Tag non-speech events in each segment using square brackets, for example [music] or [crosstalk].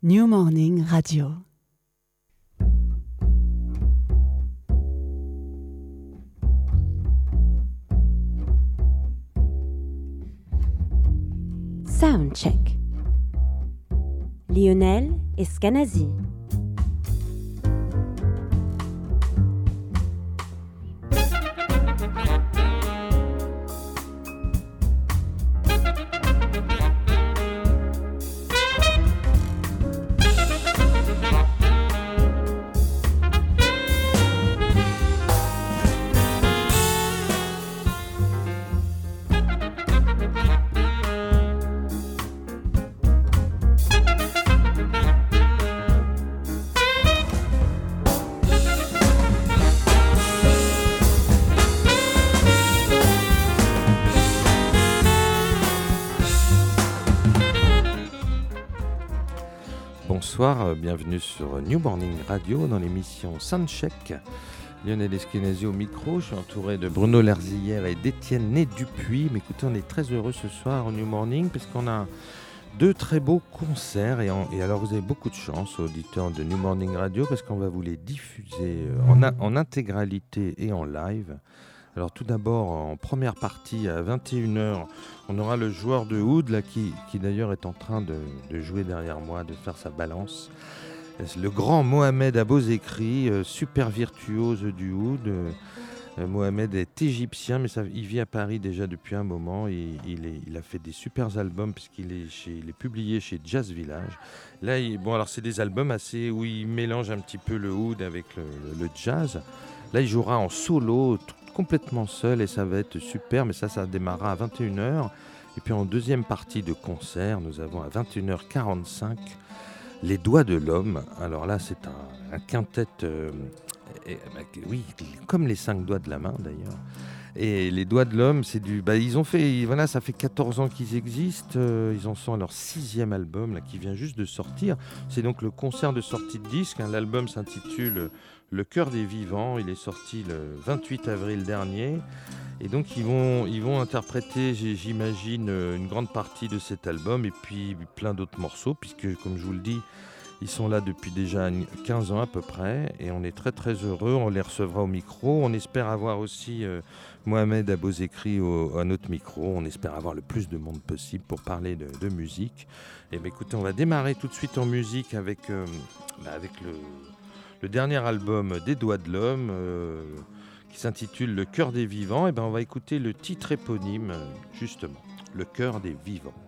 New Morning Radio. Soundcheck. Lionel Escanazi. Bienvenue sur New Morning Radio dans l'émission Soundcheck. Lionel Eskenazi au micro, je suis entouré de Bruno Lerzillière et d'Étienne Né Dupuis. Mais écoutez, on est très heureux ce soir au New Morning parce qu'on a deux très beaux concerts. Et, alors vous avez beaucoup de chance, auditeurs de New Morning Radio, parce qu'on va vous les diffuser euh, en, intégralité et en live. Alors tout d'abord, en première partie, à 21h, on aura le joueur de oud, là, qui, qui d'ailleurs est en train de, jouer derrière moi, de faire sa balance. Le grand Mohamed Abozekri, euh, super virtuose du oud. Euh, Mohamed est égyptien, mais il vit à Paris déjà depuis un moment. Il, il, a fait des super albums puisqu'il est, est publié chez Jazz Village. Là, bon, alors c'est des albums assez où il mélange un petit peu le oud avec le, jazz. Là, il jouera en solo, complètement seul et ça va être super, mais ça, ça démarrera à 21h. Et puis en deuxième partie de concert, nous avons à 21h45 Les Doigts de l'Homme. Alors là, c'est un, un, quintet, euh, bah, oui, comme les cinq doigts de la main d'ailleurs. Et les doigts de l'homme, c'est du. Bah, ils ont fait. Voilà, ça fait 14 ans qu'ils existent. Euh, ils en sont à leur sixième album, qui vient juste de sortir. C'est donc le concert de sortie de disque. Hein. L'album s'intitule Le cœur des vivants. Il est sorti le 28 avril dernier. Et donc, ils vont, ils vont interpréter, j'imagine, une grande partie de cet album et puis plein d'autres morceaux, puisque, comme je vous le dis, ils sont là depuis déjà 15 ans à peu près et on est très très heureux. On les recevra au micro. On espère avoir aussi euh, Mohamed Abozekri au, à notre micro. On espère avoir le plus de monde possible pour parler de, musique. Et bien écoutez, on va démarrer tout de suite en musique avec, euh, bah avec le, dernier album des Doigts de l'Homme euh, qui s'intitule Le cœur des vivants. Et ben on va écouter le titre éponyme justement, Le cœur des vivants.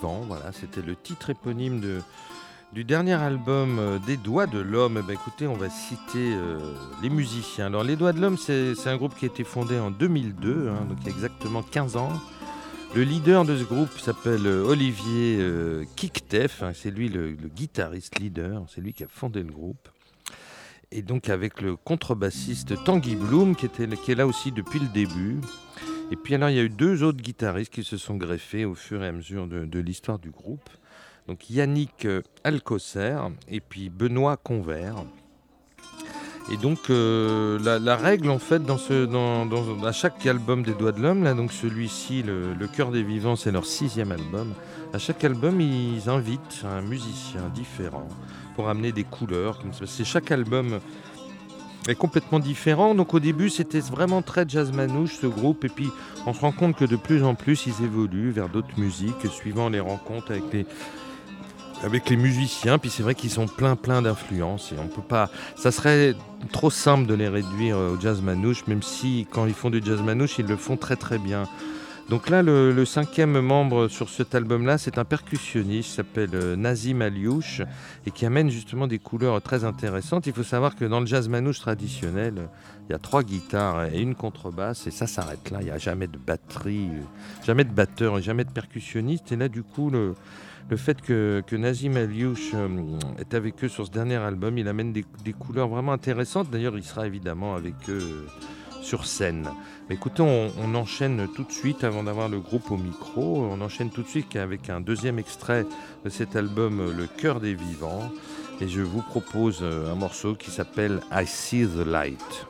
Voilà, c'était le titre éponyme du dernier album euh, Des Doigts de l'Homme. Eh ben, écoutez, on va citer euh, les musiciens. Alors, Les Doigts de l'Homme, c'est un groupe qui a été fondé en 2002, hein, donc il y a exactement 15 ans. Le leader de ce groupe s'appelle euh, Olivier Kiktef, hein, c'est lui le, guitariste leader, c'est lui qui a fondé le groupe. Et donc avec le contrebassiste Tanguy Bloom qui, qui est là aussi depuis le début. Et puis alors il y a eu deux autres guitaristes qui se sont greffés au fur et à mesure de, l'histoire du groupe. Donc Yannick euh, Alcocer et puis Benoît Convert. Et donc euh, la, règle en fait dans ce, à chaque album des Doigts de l'Homme, là donc celui-ci, le Cœur des Vivants, c'est leur sixième album. À chaque album, ils invitent un musicien différent pour amener des couleurs. C'est chaque album est complètement différent. Donc au début, c'était vraiment très jazz manouche ce groupe. Et puis on se rend compte que de plus en plus, ils évoluent vers d'autres musiques, suivant les rencontres avec les, musiciens. Puis c'est vrai qu'ils sont plein plein d'influences. Et on peut pas. Ça serait trop simple de les réduire au jazz manouche, même si quand ils font du jazz manouche, ils le font très très bien. Donc là, le, cinquième membre sur cet album-là, c'est un percussionniste qui s'appelle euh, Nazim Aliouche et qui amène justement des couleurs très intéressantes. Il faut savoir que dans le jazz manouche traditionnel, il y a trois guitares et une contrebasse et ça s'arrête là. Il n'y a jamais de batterie, jamais de batteur et jamais de percussionniste. Et là, du coup, le, fait que, Nazim Aliouche euh, est avec eux sur ce dernier album, il amène des, des couleurs vraiment intéressantes. D'ailleurs, il sera évidemment avec eux sur scène. Écoutez, on, enchaîne tout de suite avant d'avoir le groupe au micro. On enchaîne tout de suite avec un deuxième extrait de cet album Le cœur des vivants. Et je vous propose euh, un morceau qui s'appelle I See the Light.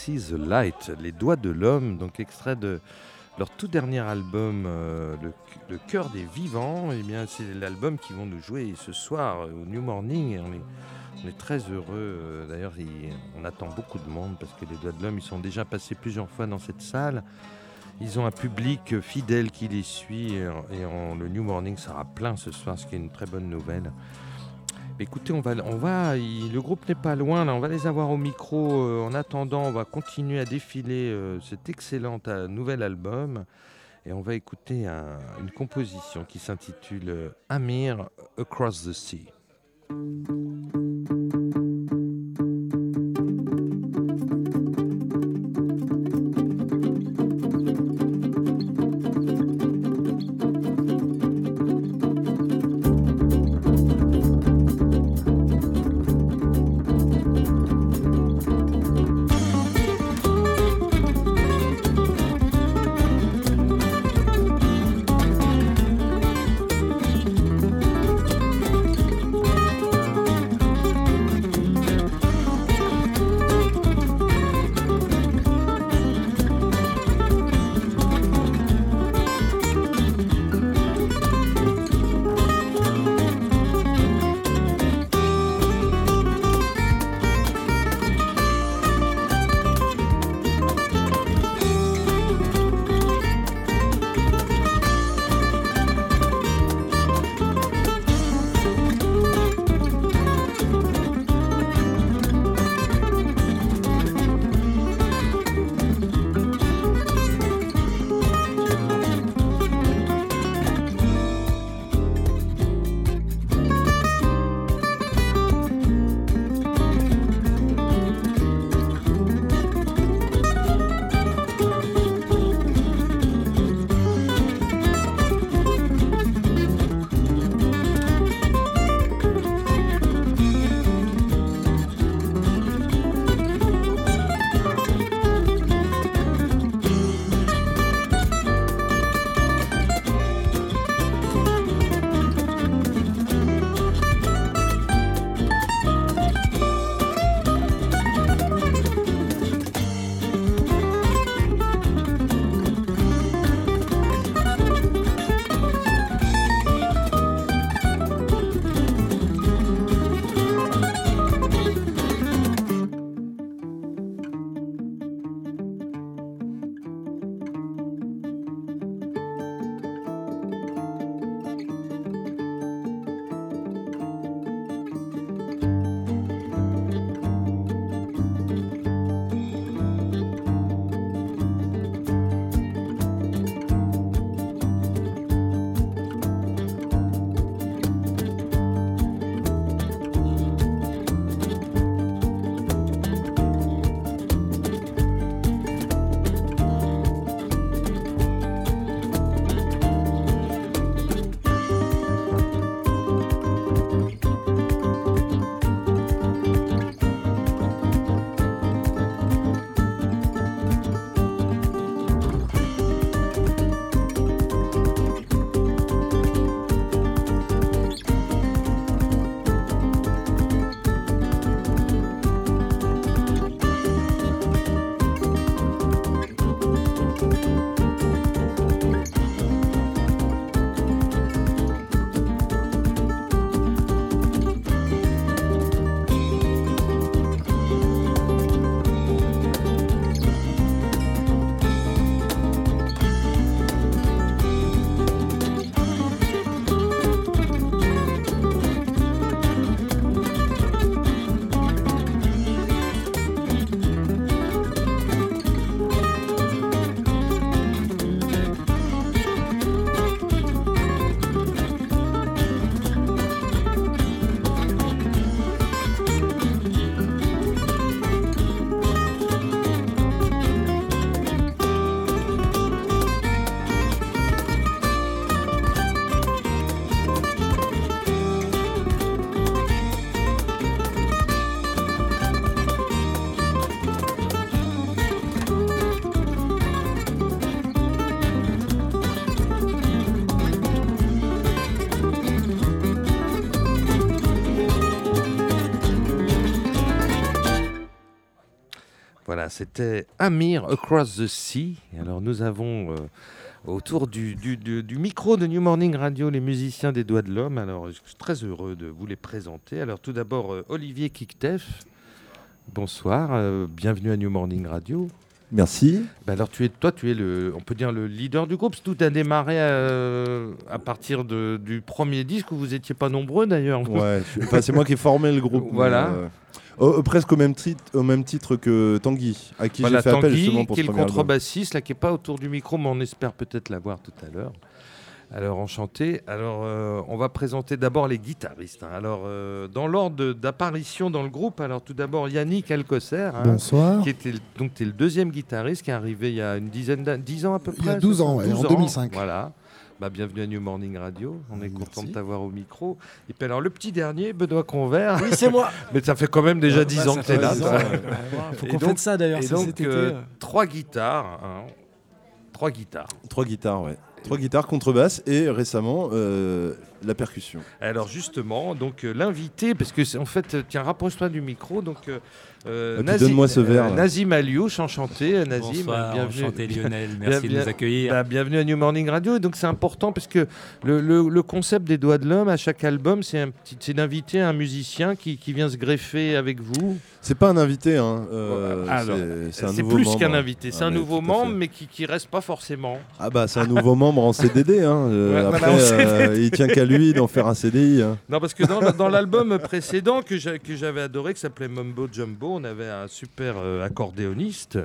See the Light, Les Doigts de l'Homme, donc extrait de leur tout dernier album, euh, le, Cœur des Vivants. Et eh bien, c'est l'album qu'ils vont nous jouer ce soir au New Morning. Et on est, on est très heureux. Euh, d'ailleurs, on attend beaucoup de monde parce que les Doigts de l'Homme, ils sont déjà passés plusieurs fois dans cette salle. Ils ont un public fidèle qui les suit et, le New Morning sera plein ce soir, ce qui est une très bonne nouvelle. Écoutez, on va, on va, le groupe n'est pas loin, on va les avoir au micro. Euh, en attendant, on va continuer à défiler euh, cet excellent euh, nouvel album. Et on va écouter une composition qui s'intitule Amir Across the Sea. Voilà, c'était Amir Across the Sea. Alors nous avons euh, autour du, du- du- du micro de New Morning Radio les musiciens des Doigts de l'Homme. Alors je suis très heureux de vous les présenter. Alors tout d'abord euh, Olivier Kiktef. Bonsoir, euh, bienvenue à New Morning Radio. Merci. Bah alors tu es, toi tu es le, on peut dire le leader du groupe. Tout a démarré euh, à partir de- du premier disque où vous étiez pas nombreux d'ailleurs. Ouais, enfin, c'est moi qui ai formé le groupe. Voilà. euh, au- au- presque au même, titre, au même titre que Tanguy, à qui Voilà, j'ai fait appel justement pour qui est ce le contrebassiste, là, qui n'est pas autour du micro, mais on espère peut-être l'avoir tout à l'heure. Alors, enchanté. Alors, euh, on va présenter d'abord les guitaristes. hein. Alors, euh, dans l'ordre d'apparition dans le groupe, alors tout d'abord Yannick Alcocer, hein, Bonsoir. qui était le- donc es le deuxième guitariste qui est arrivé il y a une dizaine d'années, 10 ans à peu près. Il y a c'est 12 ça ans, ouais, en 2005. Voilà. Bah, bienvenue à New Morning Radio. On est content de t'avoir au micro. Et puis alors, le petit dernier, Benoît Convert. Oui, c'est moi. [laughs] Mais ça fait quand même déjà 10 ans que tu es là. ans, ouais. [laughs] Faut qu'on fête ça d'ailleurs. Et donc, cet été, euh, euh. trois guitares. hein. Trois guitares. Trois guitares, ouais. Trois guitares, contrebasse et récemment euh, la percussion. Alors justement, donc euh, l'invité, parce que c'est en fait, euh, tiens, rapproche-toi du micro. Donc, euh, euh, puis donne-moi ce verre, là. Nazim Aliouche, enchanté, euh, Nazim. Bonsoir, bienvenue. enchanté Lionel, merci Bien- de nous accueillir. Bah, bienvenue à New Morning Radio. Et donc c'est important parce que le, le- le concept des Doigts de l'Homme à chaque album, c'est un petit- c'est d'inviter un musicien qui, qui vient se greffer avec vous. C'est pas un invité, hein. euh, Alors, c'est- plus qu'un invité, c'est Ah, un nouveau membre, mais qui, qui reste pas forcément. Ah bah c'est un nouveau membre en CDD. Hein. euh, Ouais, après, euh, il tient qu'à lui d'en faire un CDI. hein. Non, parce que dans, dans l'album précédent que j'a- que j'avais adoré, qui s'appelait Mumbo Jumbo, on avait un super accordéoniste,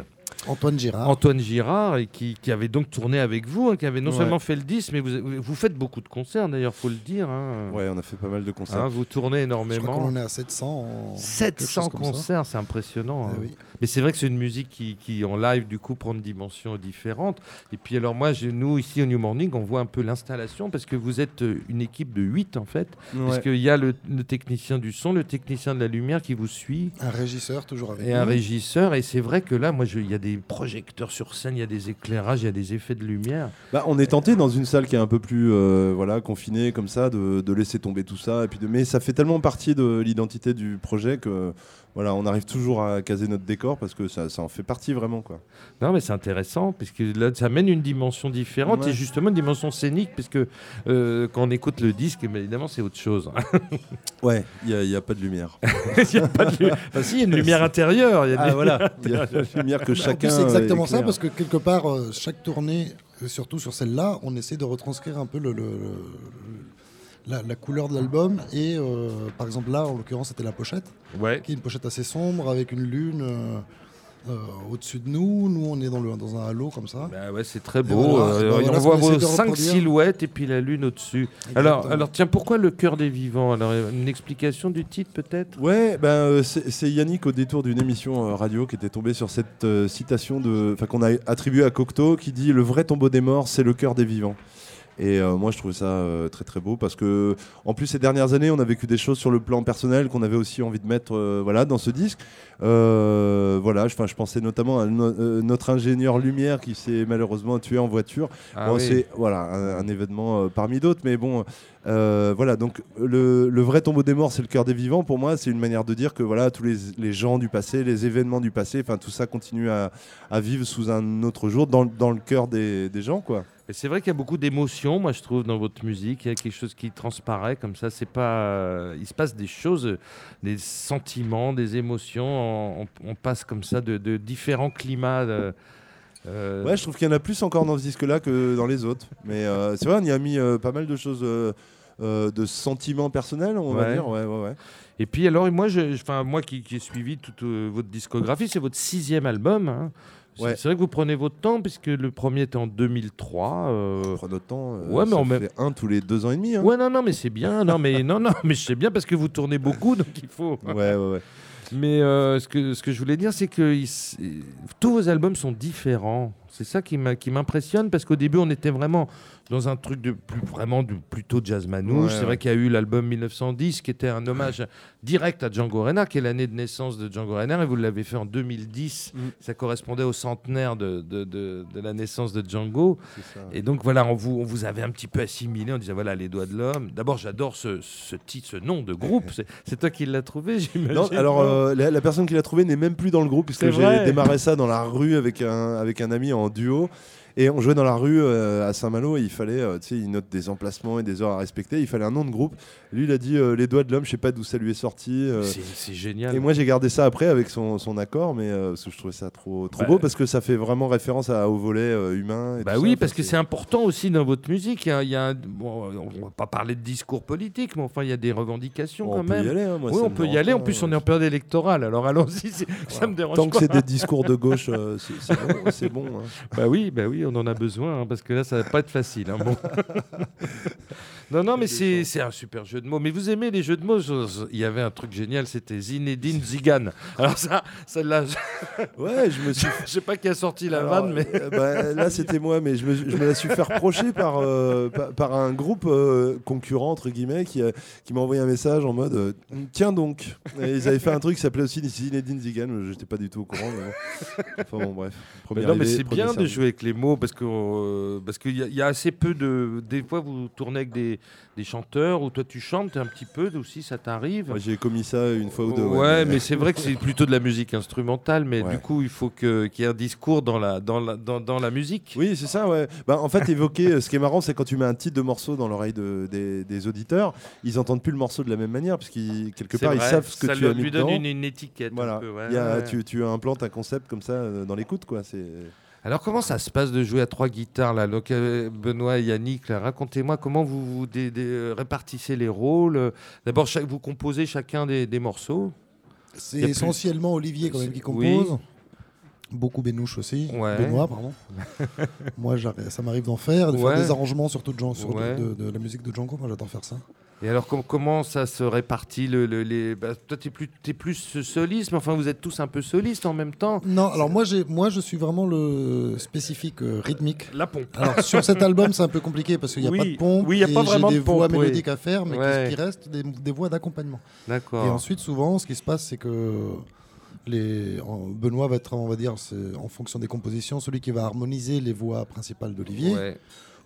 Antoine Girard. Antoine Girard, et qui, qui avait donc tourné avec vous, hein, qui avait non Ouais. seulement fait le 10, mais vous, vous faites beaucoup de concerts d'ailleurs, faut le dire. hein. Ouais, on a fait pas mal de concerts. Hein, vous tournez Je crois énormément. qu'on en est à 700. en- quelque 700 chose comme ça. concerts, c'est impressionnant. Eh hein. oui. Mais c'est vrai que c'est une musique qui, qui, en live, du coup, prend une dimension différente. Et puis, alors, moi, je- nous, ici au New Morning, on voit un peu l'installation parce que vous êtes euh, une équipe de 8, en fait. Ouais. Parce qu'il y a le, le technicien du son, le technicien de la lumière qui vous suit. Un régisseur toujours avec Et nous. un régisseur, et c'est vrai que là, moi, je- il y a des projecteurs sur scène, il y a des éclairages, il y a des effets de lumière. Bah, on est tenté dans une salle qui est un peu plus euh, voilà, confinée comme ça de, de laisser tomber tout ça. Et puis de... Mais ça fait tellement partie de l'identité du projet que voilà, on arrive toujours à caser notre décor parce que ça, ça en fait partie vraiment. Quoi. Non, mais c'est intéressant, parce que là, ça amène une dimension différente, Ouais. et justement une dimension scénique, parce que euh, quand on écoute le disque, évidemment, c'est autre chose. [laughs] Ouais, il n'y a, pas de lumière. [laughs] il y a pas de lu- [laughs] Enfin, si, il y a une lumière intérieure. il y a Ah voilà, il y a la lumière que chacun. c'est exactement euh, ça, éclaire. parce que quelque part, euh, chaque tournée, euh, surtout sur celle-là, on essaie de retranscrire un peu le, le- le- la, la couleur de l'album. Et euh, par exemple, là, en l'occurrence, c'était la pochette, Ouais. qui est une pochette assez sombre avec une lune euh, euh, au-dessus de nous. Nous, on est dans, le, dans un halo comme ça. Bah ouais, c'est très beau. voilà, euh, bah on voilà voit vos cinq silhouettes et puis la lune au-dessus. Alors, alors, tiens, pourquoi le cœur des vivants? Alors, une explication du titre peut-être? Ouais, ben, euh, c'est Yannick au détour d'une émission euh, radio qui était tombé sur cette euh, citation de, enfin qu'on a attribuée à Cocteau qui dit le vrai tombeau des morts, c'est le cœur des vivants. Et euh, moi, je trouve ça euh, très très beau parce que, en plus, ces dernières années, on a vécu des choses sur le plan personnel qu'on avait aussi envie de mettre, euh, dans ce disque. Euh, voilà, je, je pensais notamment à no- euh, notre ingénieur lumière qui s'est malheureusement tué en voiture. Ah Bon, oui. C'est voilà un, un événement euh, parmi d'autres, mais bon, euh, voilà. Donc le, le vrai tombeau des morts, c'est le cœur des vivants. Pour moi, c'est une manière de dire que voilà tous les, les gens du passé, les événements du passé, enfin tout ça continue à, à vivre sous un autre jour dans, le- dans le cœur des, des gens, quoi. C'est vrai qu'il y a beaucoup d'émotions, moi je trouve, dans votre musique. Il y a quelque chose qui transparaît comme ça. C'est pas, il se passe des choses, des sentiments, des émotions. On, on passe comme ça de, de différents climats. euh, euh, Ouais, je trouve qu'il y en a plus encore dans ce disque-là que dans les autres. Mais euh, c'est vrai, on y a mis euh, pas mal de choses. de sentiments personnels, on va dire. Ouais, ouais. Et puis alors, moi, je, moi qui, qui ai suivi toute votre discographie, c'est votre sixième album. hein. C'est Ouais. c'est vrai que vous prenez votre temps, puisque le premier était en 2003. euh, On prend notre temps. Ouais, mais on fait un tous les deux ans et demi. hein. Ouais, non, non, mais c'est bien. Non, mais non, non, mais je sais bien parce que vous tournez beaucoup, donc il faut. ouais, ouais, ouais. Mais euh, ce, que, ce que je voulais dire, c'est que tous vos albums sont différents. C'est ça qui m'impressionne parce qu'au début, on était vraiment dans un truc de plus vraiment du plutôt jazz manouche. Ouais, c'est vrai qu'il y a eu l'album 1910 qui était un hommage direct à Django Reinhardt, qui est l'année de naissance de Django Reinhardt, et vous l'avez fait en 2010. Mm. Ça correspondait au centenaire de, de, de- de la naissance de Django. Et donc voilà, on vous, on vous avait un petit peu assimilé. On disait voilà les doigts de l'homme. D'abord, j'adore ce, ce titre, ce nom de groupe. C'est- toi qui l'as trouvé, [laughs] j'imagine. Non, alors euh, la, la personne qui l'a trouvé n'est même plus dans le groupe puisque j'ai démarré ça dans la rue avec un, avec un ami en duo. Et on jouait dans la rue euh, à Saint-Malo et il fallait, euh, tu sais, il note des emplacements et des heures à respecter. Il fallait un nom de groupe. Lui, il a dit euh, Les Doigts de l'Homme, je sais pas d'où ça lui est sorti. c'est génial. et moi, j'ai gardé ça après avec son, son accord, mais parce que je trouvais ça trop, trop Bah, beau parce que ça fait vraiment référence à, au volet humain. et Bah tout oui, ça. parce que c'est important aussi dans votre musique. Il y a, il y a un- bon, on va pas parler de discours politique, mais enfin, il y a des revendications on quand peut même. y aller. hein, moi, oui, on peut y aller. En plus, on est en période électorale. Alors allons-y, ça me dérange Tant pas. que c'est des discours de gauche, euh, c'est c'est bon. c'est bon, hein. Bah oui, bah oui, on en a besoin hein, parce que là, ça va pas être facile. hein. [laughs] non, non, mais c'est un super jeu de mots. Mais vous aimez les jeux de mots Il y avait un truc génial, c'était Zinedine Zidane. Alors ça, celle-là, je, [laughs] Ouais, je me suis [laughs] je sais pas qui a sorti la Alors, vanne, mais euh, bah, là, c'était moi, mais je me, je me la suis fait reprocher par, euh, par, par un groupe euh, concurrent, entre guillemets, qui, a- qui m'a envoyé un message en mode euh, Tiens donc Et Ils avaient fait un truc qui s'appelait aussi Zinedine Zidane, j'étais pas du tout au courant. Mais bon. Enfin bon, bref. Mais non, mais c'est bien de jouer avec les mots parce que parce qu'il y a assez peu de. Des fois, vous tournez avec des, des chanteurs ou toi tu chantes un petit peu aussi, ça t'arrive. Moi, J'ai commis ça une fois ou deux. Ouais, mais c'est vrai que c'est plutôt de la musique instrumentale, mais Ouais. du coup, il faut que- qu'il y ait un discours dans la, dans la, dans, dans la musique. Oui, c'est ça, ouais. Bah, en fait, évoquer, euh, ce qui est marrant, c'est quand tu mets un titre de morceau dans l'oreille de- des, des auditeurs, ils entendent plus le morceau de la même manière, parce qu'ils, quelque part, ils savent ce que ça tu leur- as mis lui donne une, une étiquette. un Voilà, peu, ouais, Il y a- ouais. tu, tu implantes un concept comme ça euh, dans l'écoute, quoi. C'est... Alors, comment ça se passe de jouer à trois guitares là? Donc, euh, Benoît et Yannick, racontez-moi comment vous, vous dé- dé- euh, répartissez les rôles. D'abord, vous composez chacun des, des morceaux. C'est plus- essentiellement Olivier quand même qui Oui. compose. Beaucoup Bénouche aussi. Ouais. Benoît, pardon. [laughs] moi, ça m'arrive d'en faire, de Ouais. faire des arrangements surtout de, sur de, de la musique de Django. Moi, j'adore faire ça. Et alors, com- comment ça se répartit le, le- les... bah, Toi, tu es plus, t'es plus soliste, mais enfin, vous êtes tous un peu solistes en même temps. Non, alors moi, moi, je suis vraiment le spécifique euh, rythmique. La pompe. Alors sur cet [laughs] album, c'est un peu compliqué parce qu'il n'y a Oui. pas de pompe. Oui, il y a et pas vraiment des de pompe, voix oui. mélodiques à faire, mais Ouais. qui, qui restent des, des voix d'accompagnement. Et D'accord. ensuite, souvent, ce qui se passe, c'est que les, en- Benoît va être, on va dire, en fonction des compositions, celui qui va harmoniser les voix principales d'Olivier. Ouais.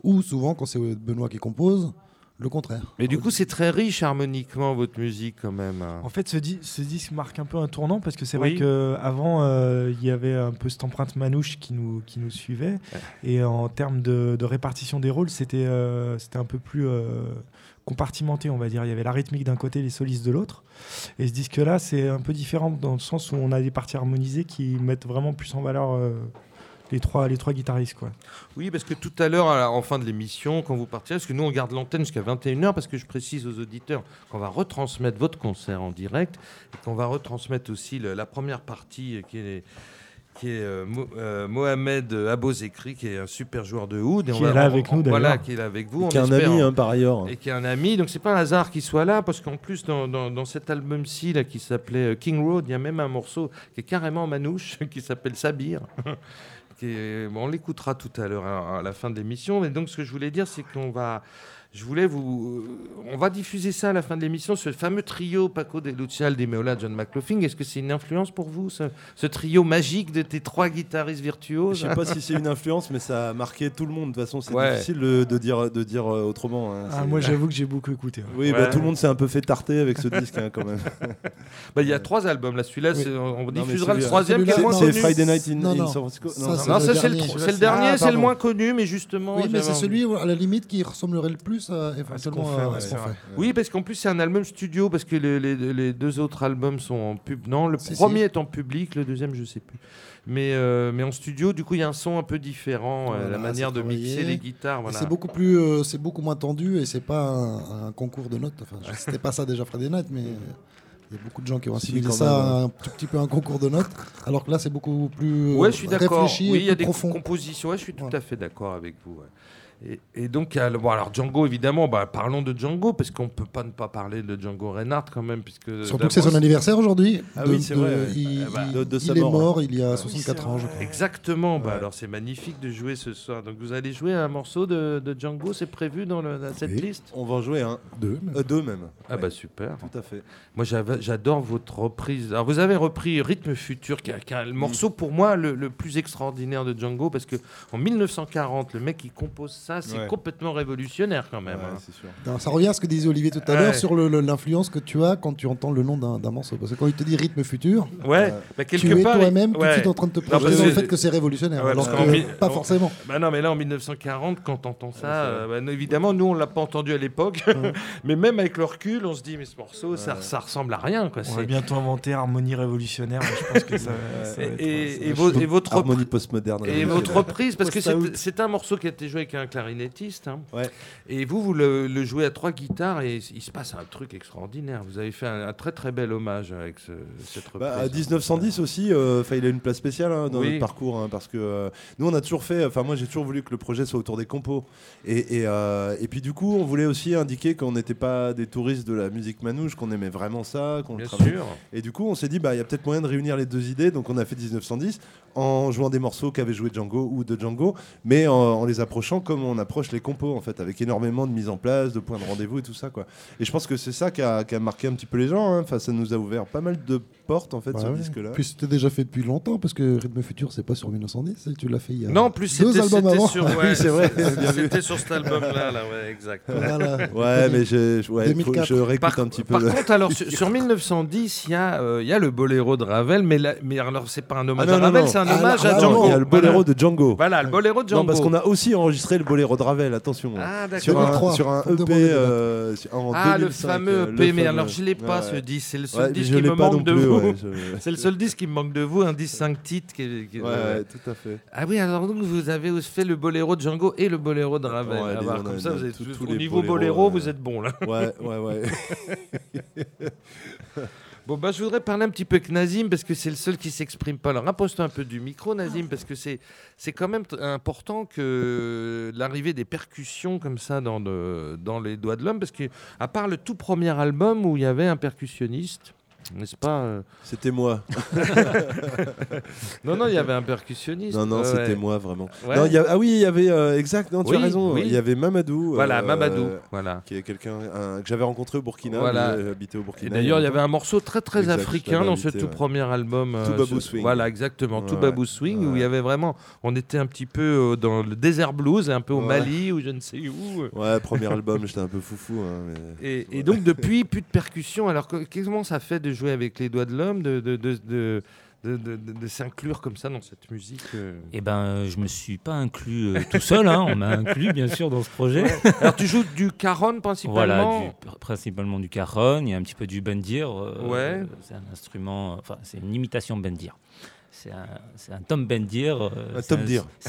Ou souvent, quand c'est Benoît qui compose, le contraire. Mais du coup, c'est très riche harmoniquement, votre musique, quand même. En fait, ce, di- ce disque marque un peu un tournant parce que c'est Oui. vrai qu'avant, il y avait un peu cette empreinte manouche qui nous, qui nous suivait. Et en termes de, de répartition des rôles, c'était euh, c'était un peu plus euh, compartimenté, on va dire. Il y avait la rythmique d'un côté, les solistes de l'autre. Et ce disque-là, c'est un peu différent dans le sens où on a des parties harmonisées qui mettent vraiment plus en valeur euh, les, trois, les trois guitaristes. Quoi. Oui, parce que tout à l'heure, en fin de l'émission, quand vous partirez, parce que nous, on garde l'antenne jusqu'à 21h, parce que je précise aux auditeurs qu'on va retransmettre votre concert en direct, et qu'on va retransmettre aussi le- la première partie qui est qui est euh, Mo- euh, Mohamed Abozekri, qui est un super joueur de oud. et on Qui est là on- avec nous, Voilà, d'ailleurs. qui est là avec vous. on Qui est un ami, hein. hein, par ailleurs. et qui est un ami. Donc c'est pas un hasard qu'il soit là, parce qu'en plus dans, dans- dans cet album-ci là qui s'appelait euh, King Road, il y a même un morceau qui est carrément manouche, [laughs] qui s'appelle Sabir. [laughs] on l'écoutera tout à l'heure hein, à, la fin de l'émission. Et donc ce que je voulais dire, c'est qu'on va, je voulais vous, on va diffuser ça à la fin de l'émission, ce fameux trio Paco de Lucia, de Meola, John McLaughlin. Est-ce que c'est une influence pour vous, ce, ce trio magique de tes trois guitaristes Je virtuoses sais pas si c'est une influence, mais ça a marqué tout le monde. De toute façon, c'est Ouais. difficile de, de dire, de dire euh, autrement. hein. Ah, moi, j'avoue que j'ai beaucoup écouté. Oui, Ouais. bah, tout le monde s'est un peu fait tarter avec ce disque hein, quand même. [laughs] Bah, Il y a trois albums là. Celui-là, Oui. on diffusera le celui-là- troisième qui est celui-là, moins non, C'est. Friday Night in, Non, in non. San Francisco. Non, c'est- Non, le ça c'est le, dernier. c'est le Ah, le moins connu, mais justement. oui, mais c'est celui à la limite qui ressemblerait le plus à, éventuellement fait, à ouais, ce c'est qu'on vrai. fait. Oui, parce qu'en plus c'est un album studio, parce que les, les- les deux autres albums sont en pub. Non, le Si, premier si. est en public, le deuxième je sais plus. Mais, euh, mais en studio, du coup, il y a un son un peu différent, euh, la manière de mixer les guitares. Voilà. C'est beaucoup plus, euh, c'est beaucoup moins tendu et c'est pas un, un concours de notes. Enfin, je- c'était pas ça déjà Friday Night, mais il y a beaucoup de gens qui ont Si, assimilé ça même, à un tout petit peu un concours de notes, alors que là c'est beaucoup plus euh, Ouais, je suis réfléchi Oui, et il y a plus des profond. compositions. Ouais, je suis tout à fait d'accord avec vous. ouais. Et, et donc, bon, alors Django, évidemment, bah, parlons de Django, parce qu'on peut pas ne pas parler de Django Reinhardt quand même, puisque Surtout que c'est son anniversaire aujourd'hui. Ah De- oui, c'est vrai. Il, Ah bah, il- de- de il est mort, mort il y a Oui, 64 c'est ans, je crois. Exactement. Bah, Ouais. alors, c'est magnifique de jouer ce soir. Donc, vous allez jouer un morceau de, de Django, c'est prévu dans, le, dans cette Oui. liste? On va en jouer un. Deux. Euh, deux même. Ah, bah super. Tout à fait. Moi, j'adore votre reprise. Alors, vous avez repris Rythme Futur, qui est le morceau pour moi le, le plus extraordinaire de Django, parce que en 1940, le mec qui compose ça, c'est Ouais. complètement révolutionnaire quand même. Ouais, hein. sûr. Ça revient à ce que disait Olivier tout à Ouais. l'heure sur l'influence que tu as quand tu entends le nom d'un morceau. Parce que quand il te dit rythme futur, Ouais, bah, quelque tu es part. toi-même tout de suite en train de te parce projeter dans le que- fait que c'est révolutionnaire. Ouais, alors parce que qu'en mi- pas en- forcément. Bah non, mais là en 1940, quand on entend ça, euh, bah, évidemment, nous on l'a pas entendu à l'époque, [laughs] mais même avec le recul, on se dit mais ce morceau, ça, Ouais. ça ressemble à rien, quoi. On va bientôt inventer Harmonie révolutionnaire. mais je pense que ça, ça va Et, votre Harmonie reprise, postmoderne. et votre reprise, parce que c'est un morceau qui a été joué avec un clarinettiste, hein. Ouais. et vous vous le, le jouez à trois guitares et il se passe un truc extraordinaire. Vous avez fait un, un très très bel hommage avec ce- cette reprise. Bah, à 1910 aussi, euh, il a une place spéciale hein, dans Oui. notre parcours, hein, parce que euh, nous on a toujours fait, enfin moi j'ai toujours voulu que le projet soit autour des compos, et, et, euh, et puis du coup on voulait aussi indiquer qu'on n'était pas des touristes de la musique manouche, qu'on aimait vraiment ça, qu'on le travaillait. sûr. Et du coup on s'est dit bah il y a peut-être moyen de réunir les deux idées, donc on a fait 1910 en jouant des morceaux qu'avait joué Django ou de Django, mais en, en les approchant comme on approche les compos en fait, avec énormément de mise en place, de points de rendez-vous et tout ça quoi. Et je pense que c'est ça qui a, qui a marqué un petit peu les gens, hein. enfin ça nous a ouvert pas mal de portes en fait Bah ce ouais. disque-là. Puis c'était déjà fait depuis longtemps, parce que Rythme Futur, c'est pas sur 1910, tu l'as fait il y a Non, plus deux albums avant. sur, [laughs] Oui, ouais, c'est vrai. [laughs] C'était sur cet album-là, là, ouais, exact. Voilà. Ouais, mais je, ouais, faut- 2004. je réécoute Par, un petit peu. par le- contre, alors sur, sur 1910, il y, a, euh, il y a le boléro de Ravel, mais, la- mais alors c'est pas un hommage Ah non, à non, Ravel, c'est un Ah, hommage à là, Django. il y a le boléro de Django. Voilà, le boléro de Django. Non, parce qu'on a aussi enregistré le boléro de Ravel, attention. Ah, d'accord. sur, un, 2003, sur un EP de euh, sur- en Ah, le 2005, fameux euh, EP, le mais fameux. alors je l'ai pas Ouais, ce disque, c'est le seul Ouais, mais disque qui me manque de plus. vous. ouais, je- [laughs] C'est le seul disque qui me manque de vous, un disque 5 titres. Ouais, ouais, tout à fait. Ah oui, alors donc vous avez fait le boléro de Django et le boléro de Ravel. Ouais, Ah bah, comme ça, vous êtes, au niveau boléro, euh, vous êtes bon là. Ouais, ouais, ouais. [laughs] Bon, bah, je voudrais parler un petit peu avec Nazim parce que c'est le seul qui s'exprime pas. Alors, impose-toi un peu du micro, Nazim, parce que c'est, c'est quand même important que l'arrivée des percussions comme ça dans, le- dans les doigts de l'homme, parce que à part le tout premier album où il y avait un percussionniste, n'est-ce pas euh, C'était moi. [laughs] Non, non, il y avait un percussionniste. Non, non, c'était ouais. moi, vraiment. Ouais. Non, il y a- Ah oui, il y avait. euh, exact, non, tu Oui, as raison. oui. Il y avait Mamadou. Voilà, euh, Mamadou. Voilà. Qui est quelqu'un un- que j'avais rencontré au Burkina. Voilà. habité au Burkina. D'ailleurs, il y avait un morceau très très Exact, africain dans ce tout ouais. premier album. Tout Babou Swing. Voilà, exactement, Tout Babou Swing, où il y avait vraiment, on était un petit peu dans le désert blues, un peu au. Mali ou je ne sais où. Ouais, premier album, j'étais un peu foufou. hein, mais- Et, et donc depuis, plus de percussion. Alors comment ça fait de jouer avec les doigts de l'homme, de, de, de, de, s'inclure comme ça dans cette musique euh Eh ben, euh, je me suis pas inclus euh, tout seul. hein. On m'a inclus, bien sûr, dans ce projet. Alors tu joues du caron principalement Voilà, du- principalement du cajon. Il y a un petit peu du bendir. euh, Ouais. C'est un instrument. Enfin, c'est une imitation bendir. C'est un, un tom bendir. euh, Un tom dir. [laughs]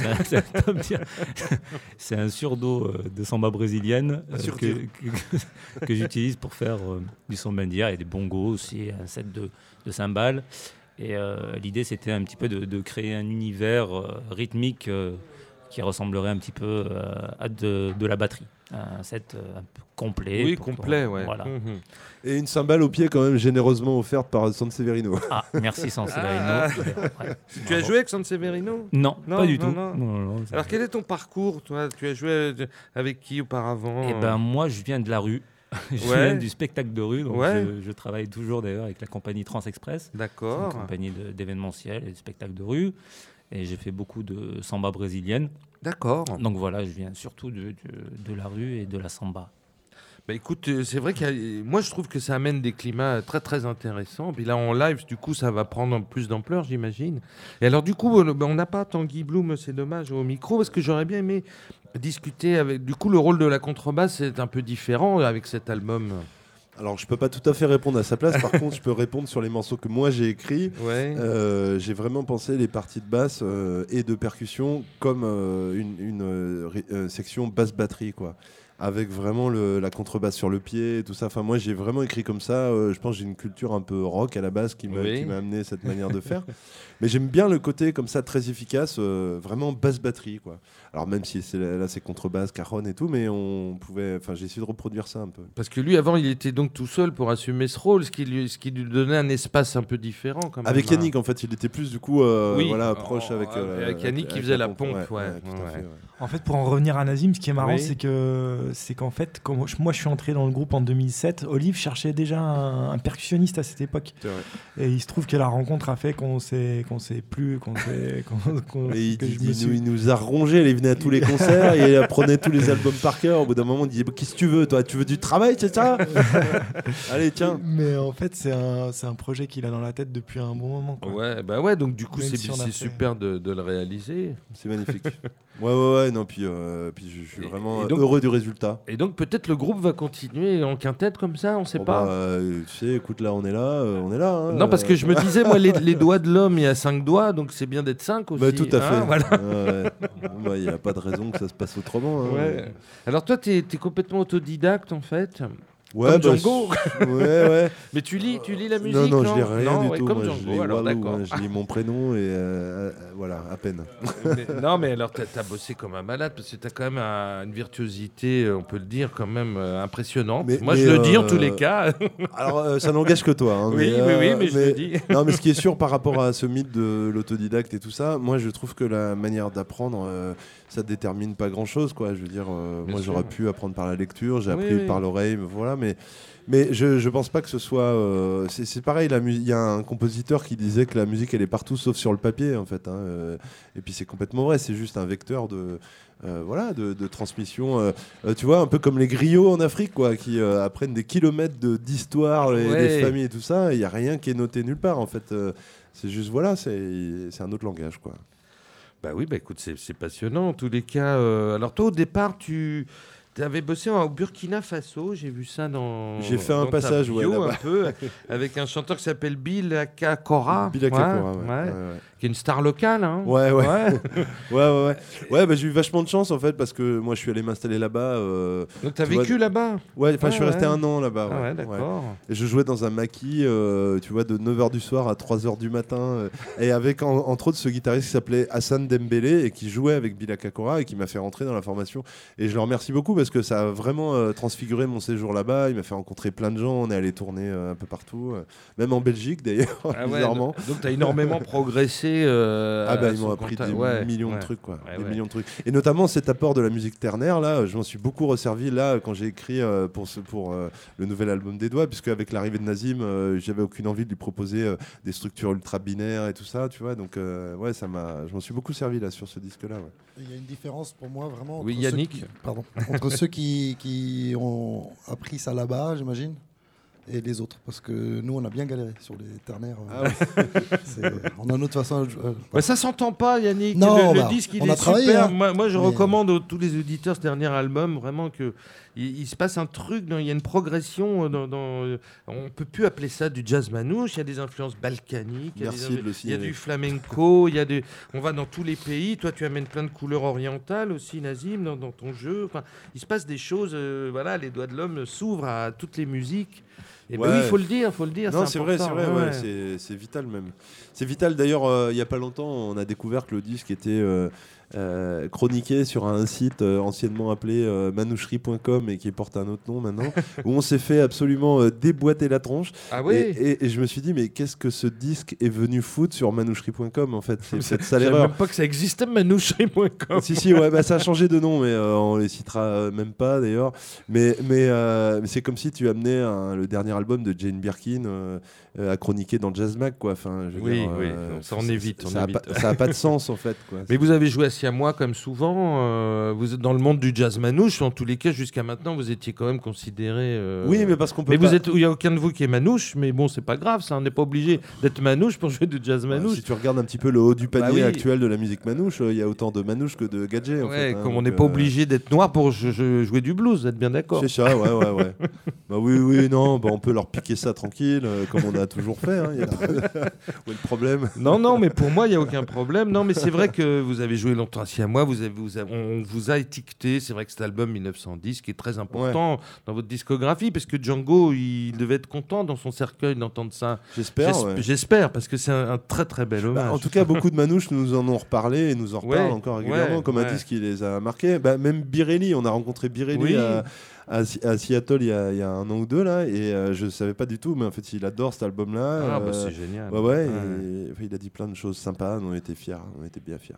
C'est un, surdo euh, de samba brésilienne euh, que, dir. [laughs] que, que j'utilise pour faire euh, du son bendir et des bongos aussi, un set de, de cymbales. Et euh, l'idée, c'était un petit peu de, de créer un univers rythmique qui ressemblerait un petit peu à de, de la batterie. Un set euh, un peu complet. Oui, complet, ouais. Voilà. Mhm. Et une cymbale au pied, quand même, généreusement offerte par San Severino. Ah, merci San Severino. Ah. Ouais. Tu as joué avec San Severino? Non, Non, pas du non, tout. non. Non, non, ça- Alors quel est ton parcours toi? Tu as joué euh, avec qui auparavant? Eh ben, moi, je viens de la rue. [laughs] je Ouais. viens du spectacle de rue. Donc Ouais. je, je travaille toujours d'ailleurs avec la compagnie Transexpress. C'est une D'accord. compagnie de- d'événementiel et de spectacle de rue. Et j'ai fait beaucoup de samba brésilienne. D'accord. Donc voilà, je viens surtout de, de- de la rue et de la samba. Bah écoute, euh, c'est vrai que moi je trouve que ça amène des climats très très intéressants. Puis là en live, du coup, ça va prendre plus d'ampleur, j'imagine. Et alors du coup, on n'a pas Tanguy Bloom, c'est dommage au micro parce que j'aurais bien aimé discuter avec. Du coup, le rôle de la contrebasse est un peu différent avec cet album. Alors, je peux pas tout à fait répondre à sa place. Par [laughs] contre, je peux répondre sur les morceaux que moi j'ai écrits. Ouais. Euh, j'ai vraiment pensé les parties de basse euh, et de percussion comme euh, une, section basse batterie quoi. avec vraiment le- la contrebasse sur le pied et tout ça. Enfin, moi, j'ai vraiment écrit comme ça. je pense que j'ai une culture un peu rock à la base qui m'a Oui. amené cette [laughs] manière de faire. Mais j'aime bien le côté comme ça très efficace, vraiment basse batterie quoi. Alors même si c'est là c'est contrebasse, caronne et tout, mais on pouvait. Enfin, j'ai essayé de reproduire ça un peu. Parce que lui, avant, il était donc tout seul pour assumer ce rôle, ce qui lui, ce qui lui donnait un espace un peu différent. Quand même, Avec hein. Yannick, en fait, il était plus du coup, euh, Oui, voilà, proche avec. euh, avec Yannick qui faisait la pompe, ouais, tout à ouais. fait, ouais. En fait, pour en revenir à Nazim, ce qui est marrant, Oui. c'est que c'est qu'en fait, quand moi je suis entré dans le groupe en 2007, Olive cherchait déjà un, un percussionniste à cette époque. C'est vrai. Et il se trouve que la rencontre a fait qu'on s'est qu'on s'est plus qu'on s'est [laughs] qu'on- qu'on- Et il, que dit- je me il nous, il nous a rongé, il venait à tous les concerts, et il [laughs] apprenait tous les albums par cœur. Au bout d'un moment, il disait Bah, Qu'est-ce que tu veux, toi Tu veux du travail, c'est ça? [laughs] Allez, tiens. Mais en fait, c'est un, c'est un projet qu'il a dans la tête depuis un bon moment. quoi. Ouais, bah ouais, donc du coup, c'est si on super de, de le réaliser. C'est magnifique. [laughs] Ouais, ouais, ouais, non, puis, euh, puis je, je suis Et- vraiment et donc- heureux du résultat. Et donc, peut-être le groupe va continuer en quintette comme ça, on sait Bon, pas. bah, euh, tu sais, écoute, là, on est là, euh, on est là. hein, non, parce que je me disais, moi, les, les doigts de l'homme, il y a cinq doigts, donc c'est bien d'être cinq aussi. bah, tout à fait. hein, voilà. Ouais, ouais. Bon, bah, Il n'y a pas de raison que ça se passe autrement. hein. Ouais. Alors, toi, tu es, complètement autodidacte, en fait. Ouais, comme bah, Django. ouais, ouais. [laughs] Mais tu lis, tu lis la musique non, non, non je lis rien Non, du ouais, tout. comme moi, je Django, lis alors Walou, d'accord. hein, je lis mon prénom et euh, euh, voilà, à peine. [laughs] Mais- non, mais alors, tu as, bossé comme un malade, parce que tu as quand même un- une virtuosité, euh, on peut le dire, quand même euh, impressionnante. Mais- Moi, mais, je le dis en euh, tous les cas. [laughs] Alors, euh, ça n'engage que toi. hein, oui, mais, oui, oui, euh, mais je le dis. Non, mais ce qui est sûr par rapport à ce mythe de l'autodidacte et tout ça, moi je trouve que la manière d'apprendre, euh, ça détermine pas grand chose, quoi. Je veux dire, euh, moi j'aurais pu apprendre par la lecture, j'ai Oui, appris oui. par l'oreille, mais voilà, mais. Mais je, je pense pas que ce soit. euh, c'est pareil, il y a un compositeur qui disait que la musique elle est partout sauf sur le papier en fait. hein, euh, et puis c'est complètement vrai, c'est juste un vecteur de. euh, voilà, de, de transmission, euh, euh, tu vois, un peu comme les griots en Afrique, quoi, qui apprennent des kilomètres de- d'histoire, les, Ouais. les familles et tout ça, il n'y a rien qui est noté nulle part, en fait. c'est juste, voilà, c'est c'est un autre langage, quoi. Bah oui, bah écoute, c'est c'est passionnant en tous les cas. euh, alors toi, au départ, tu avais bossé en- au Burkina Faso, j'ai vu ça dans. J'ai fait un dans passage, ouais, bio, un là-bas. peu, avec un chanteur qui s'appelle Bill Akakora, Bill Akakora, ouais, ouais, ouais. Qui est une star locale. Hein. Ouais, ouais. [laughs] Ouais, ouais, ouais. Ouais, bah, j'ai eu vachement de chance, en fait, parce que moi, je suis allé m'installer là-bas. euh, Donc tu as Tu vois, vécu là-bas Ouais, enfin, je suis Ah, resté un an là-bas. Ah ouais, d'accord. Et je jouais dans un maquis, euh, tu vois, de 9h du soir à 3h du matin. euh, et avec, en- entre autres, ce guitariste qui s'appelait Hassan Dembélé et qui jouait avec Bila Kakora et qui m'a fait rentrer dans la formation. Et je le remercie beaucoup parce que ça a vraiment transfiguré mon séjour là-bas. Il m'a fait rencontrer plein de gens. On est allé tourner un peu partout, même en Belgique d'ailleurs, [laughs] Ah bizarrement. donc tu as énormément progressé. Euh, Ah bah ils m'ont appris des Ouais, millions ouais. de trucs quoi, Ouais, des ouais. millions de trucs. Et notamment cet apport de la musique ternaire là, je m'en suis beaucoup resservi là quand j'ai écrit euh, pour ce, pour euh, le nouvel album des doigts, puisque avec l'arrivée de Nazim, euh, j'avais aucune envie de lui proposer euh, des structures ultra binaires et tout ça, tu vois. Donc euh, ouais, ça m'a, je m'en suis beaucoup servi là sur ce disque là. Ouais. Il y a une différence pour moi vraiment Oui, entre ceux Yannick. qui- pardon, entre ceux qui, qui ont appris ça là-bas, j'imagine, et les autres. Parce que nous, on a bien galéré sur les ternaires. Ah on a notre façon. euh, Ouais, ça s'entend pas, Yannick. Non, le, le bah, disque, il on est a travaillé, super. hein. Moi, moi, je Mais- recommande à tous les auditeurs ce dernier album, vraiment que il, il se passe un truc. Il y a une progression. euh, Dans, dans, euh, on peut plus appeler ça du jazz manouche. Il y a des influences balkaniques. Il y a, Merci des, de le il y a du flamenco. il y a des. On va dans tous les pays. Toi, tu amènes plein de couleurs orientales aussi, Nazim, dans, dans ton jeu. Enfin, il se passe des choses. euh, voilà, les doigts de l'homme s'ouvrent à toutes les musiques. Et ben oui, il faut le dire, faut le dire. Non, c'est vrai, c'est vrai, Ouais, c'est- vital même. C'est vital. D'ailleurs, euh, il y a pas longtemps, on a découvert que le disque était euh, euh, chroniqué sur un site euh, anciennement appelé euh, manoucherie.com et qui porte un autre nom maintenant, [laughs] où on s'est fait absolument euh, déboîter la tronche. Ah oui. Et, et- et je me suis dit, mais qu'est-ce que ce disque est venu foutre sur manoucherie.com en fait? C'est peut-être ça l'erreur. même pas que ça existait, manoucherie.com. Si, si, ouais, bah, ça a changé de nom, mais euh, on les citera même pas d'ailleurs. Mais, mais, mais c'est comme si tu amenais un- le dernier album de Jane Birkin à chroniquer dans Jazz Mag, quoi. Enfin, je veux Oui, dire, oui, non, ça, on c'est- évite, Ça, a évite. pas, ça a pas de sens en fait, quoi. [laughs] Mais vous avez joué à Siamois comme souvent. euh, vous êtes dans le monde du jazz manouche. En tous les cas, jusqu'à maintenant, vous étiez quand même considéré. euh, Oui, mais parce qu'on peut Mais pas. vous êtes, il n'y a aucun de vous qui est manouche, mais bon, c'est pas grave, ça. On n'est pas obligé d'être manouche pour jouer du jazz Ouais, manouche. Si tu regardes un petit peu le haut du panier Bah oui. actuel de la musique manouche, euh, il y a autant de manouches que de gadgets. en Ouais, fait, hein, comme on n'est pas obligé d'être noir pour jouer du blues, vous êtes bien d'accord C'est ça, ouais, ouais, ouais. [laughs] bah oui, oui, non, bah on peut leur piquer ça tranquille, comme on a toujours fait. Hein, il y a- [laughs] Où est le problème? Non, non, mais pour moi, il n'y a aucun problème. Non, mais c'est vrai que vous avez joué long- longtemps à moi, vous avez, vous avez- on vous a étiqueté. C'est vrai que cet album 1910 qui est très important dans votre discographie, parce que Django, il devait être content dans son cercueil d'entendre ça. J'espère. Ouais. J'espère, parce que c'est un, un très très bel Bah, hommage. en tout cas, beaucoup de manouches nous en ont reparlé et nous en reparlent Ouais, encore régulièrement, comme un disque qui les a marqués. Bah, même Birelli, on a rencontré Birelli Oui. à, à Si- à Seattle il y, a, il y a un an ou deux là, et euh, je savais pas du tout, mais en fait, il adore cet album-là. Ah, bah, euh, c'est génial. Ouais, ouais, Ouais. et, enfin, il a dit plein de choses sympas, on était fiers, on était bien fiers.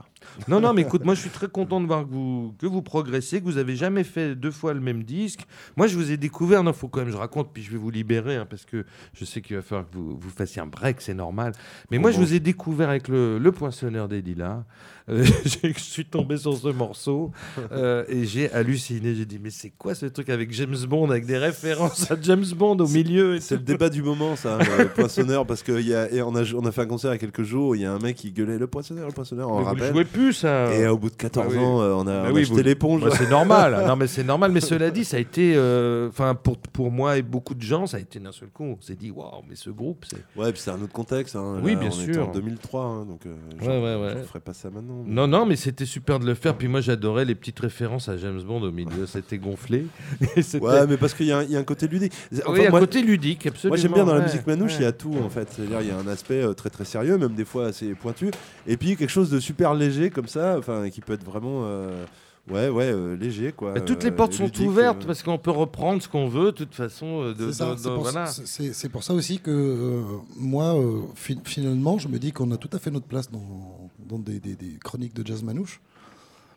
Non, non, mais écoute, moi je suis très content de voir que vous, que vous progressez, que vous avez jamais fait deux fois le même disque. Moi je vous ai découvert, non, faut quand même que je raconte, puis je vais vous libérer, hein, parce que je sais qu'il va falloir que vous, vous fassiez un break, c'est normal. Mais moi je vous ai découvert avec le, le Poinçonneur des Lilas. Euh, [laughs] je suis tombé sur ce morceau euh, et j'ai halluciné. J'ai dit, mais c'est quoi ce truc avec James Bond, avec des références à James Bond au milieu C'est le débat du moment, ça, le poinçonneur, parce qu'on a, on a fait un concert il y a quelques jours, il y a un mec qui gueulait le poinçonneur, le poinçonneur, on vous rappelle. jouez plus, ça. Et au bout de 14 Ah ans, euh, on a, on a jeté l'éponge. C'est [laughs] normal. non, mais c'est normal. Mais cela dit, ça a été, euh, enfin, pour, pour moi et beaucoup de gens, ça a été d'un seul coup. On s'est dit, waouh, mais ce groupe, c'est. Ouais, puis c'est un autre contexte. hein. Oui, Là, bien on était sûr. en 2003, hein, donc euh, je Ouais, ouais, ouais. je ferai pas ça maintenant. Non, non, mais c'était super de le faire. Puis moi, j'adorais les petites références à James Bond au milieu. [laughs] C'était gonflé. [laughs] Ouais, mais parce qu'il y, a un- il y a un côté ludique. Enfin, oui, un moi, côté ludique, absolument. moi, j'aime bien dans la musique manouche, il y a tout en fait. C'est-à-dire, il y a un aspect euh, très très sérieux, même des fois assez pointu, et puis quelque chose de super léger comme ça, enfin, qui peut être vraiment, euh, ouais, ouais, euh, léger quoi. Bah, toutes les euh, portes sont ludique, ouvertes euh. parce qu'on peut reprendre ce qu'on veut, de toute façon. de- C'est ça, de- c'est de- pour, voilà. c'est- c'est- c'est pour ça aussi que euh, moi, euh, fi- finalement, je me dis qu'on a tout à fait notre place dans, dans des, des- des chroniques de jazz manouche.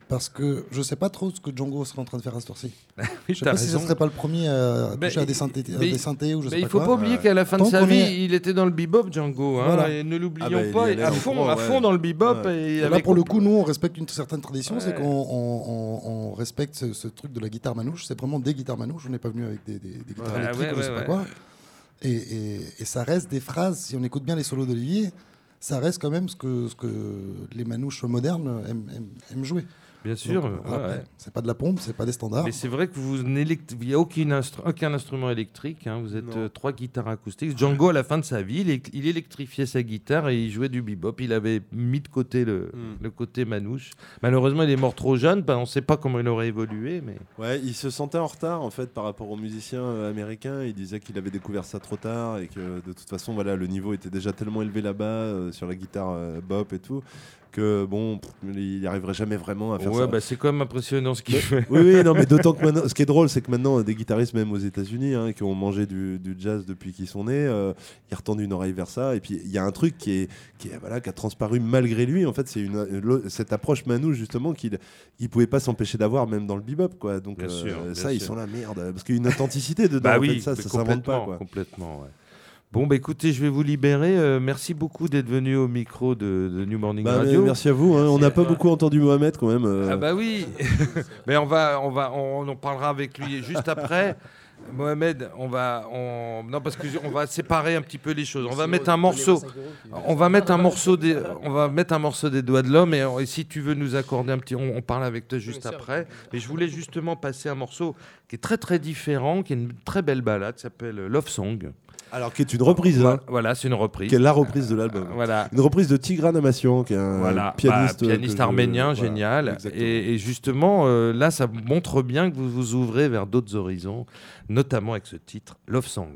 Parce que je sais pas trop ce que Django serait en train de faire à cette heure-ci. [laughs] Oui, Je sais pas si ce raison. serait pas le premier à Mais- toucher à des synthés, à mais- des synthés ou je Mais sais il pas faut quoi. pas oublier qu'à la fin de sa vie, est- il était dans le bebop, Django. hein, Voilà. et ne l'oublions Ah bah, il pas, à fond, à ouais. fond dans le bebop. Ouais. Et Et là, pour le coup, nous, on respecte une certaine tradition, c'est qu'on on- on- on respecte ce, ce truc de la guitare manouche. C'est vraiment des guitares manouches. On n'est pas venu avec des, des- des guitares Ouais, électriques ouais, ou je sais ouais, pas quoi. Et, et- et ça reste des phrases, si on écoute bien les solos d'Olivier, ça reste quand même ce que, ce que les manouches modernes aiment, aiment- aiment jouer. Bien sûr. Ouais. C'est pas de la pompe, c'est pas des standards. Mais c'est vrai que vous il n'y a aucun, instru- aucun instrument électrique. hein, Vous êtes euh, trois guitares acoustiques. Django, à la fin de sa vie, il, électrifiait sa guitare et il jouait du bebop. Il avait mis de côté le, Mm. le côté manouche. Malheureusement, il est mort trop jeune. Ben, on ne sait pas comment il aurait évolué. Mais... Ouais, il se sentait en retard en fait par rapport aux musiciens euh, américains. Il disait qu'il avait découvert ça trop tard et que de toute façon, voilà, le niveau était déjà tellement élevé là-bas euh, sur la guitare euh, bop et tout que bon, pff, il n'y arriverait jamais vraiment à faire Ouais, ça. bah, c'est quand même impressionnant ce qu'il fait. oui, oui, non, mais [laughs] d'autant que maintenant, ce qui est drôle, c'est que maintenant, des guitaristes, même aux États-Unis, hein, qui ont mangé du, du jazz depuis qu'ils sont nés, euh, ils retendent une oreille vers ça. Et puis, il y a un truc qui, est, qui, est, voilà, qui a transparu malgré lui. En fait, c'est une, une- cette approche manouche, justement, qu'il ne pouvait pas s'empêcher d'avoir, même dans le bebop. Quoi. Donc, Bien euh, sûr, ça, ils sont là, merde. Parce qu'il y a une authenticité [laughs] dedans. Bah en fait, oui, ça, ça s'invente pas. Quoi. complètement, ouais. Bon, bah écoutez, je vais vous libérer. Euh, merci beaucoup d'être venu au micro de, de New Morning Bah, mais Radio. merci à vous. hein. On n'a pas toi. beaucoup entendu Mohamed quand même. euh. Ah bah oui. [laughs] Mais on va, on va, on en parlera avec lui juste après. Mohamed, on va, on... non parce que on va séparer un petit peu les choses. On va mettre un morceau. On va mettre un morceau des, on va mettre un morceau des doigts de l'homme et, et si tu veux nous accorder un petit, on, on parle avec toi juste après. Mais je voulais justement passer un morceau qui est très très différent, qui est une très belle balade, s'appelle Love Song. Alors, qui est une reprise. hein, Voilà, c'est une reprise. qui est la reprise de l'album. Voilà. Une reprise de Tigran Amassian, qui est un Voilà, pianiste, bah, euh, pianiste que je- arménien, voilà, génial. et justement, euh, là, ça montre bien que vous vous ouvrez vers d'autres horizons, notamment avec ce titre, Love Song.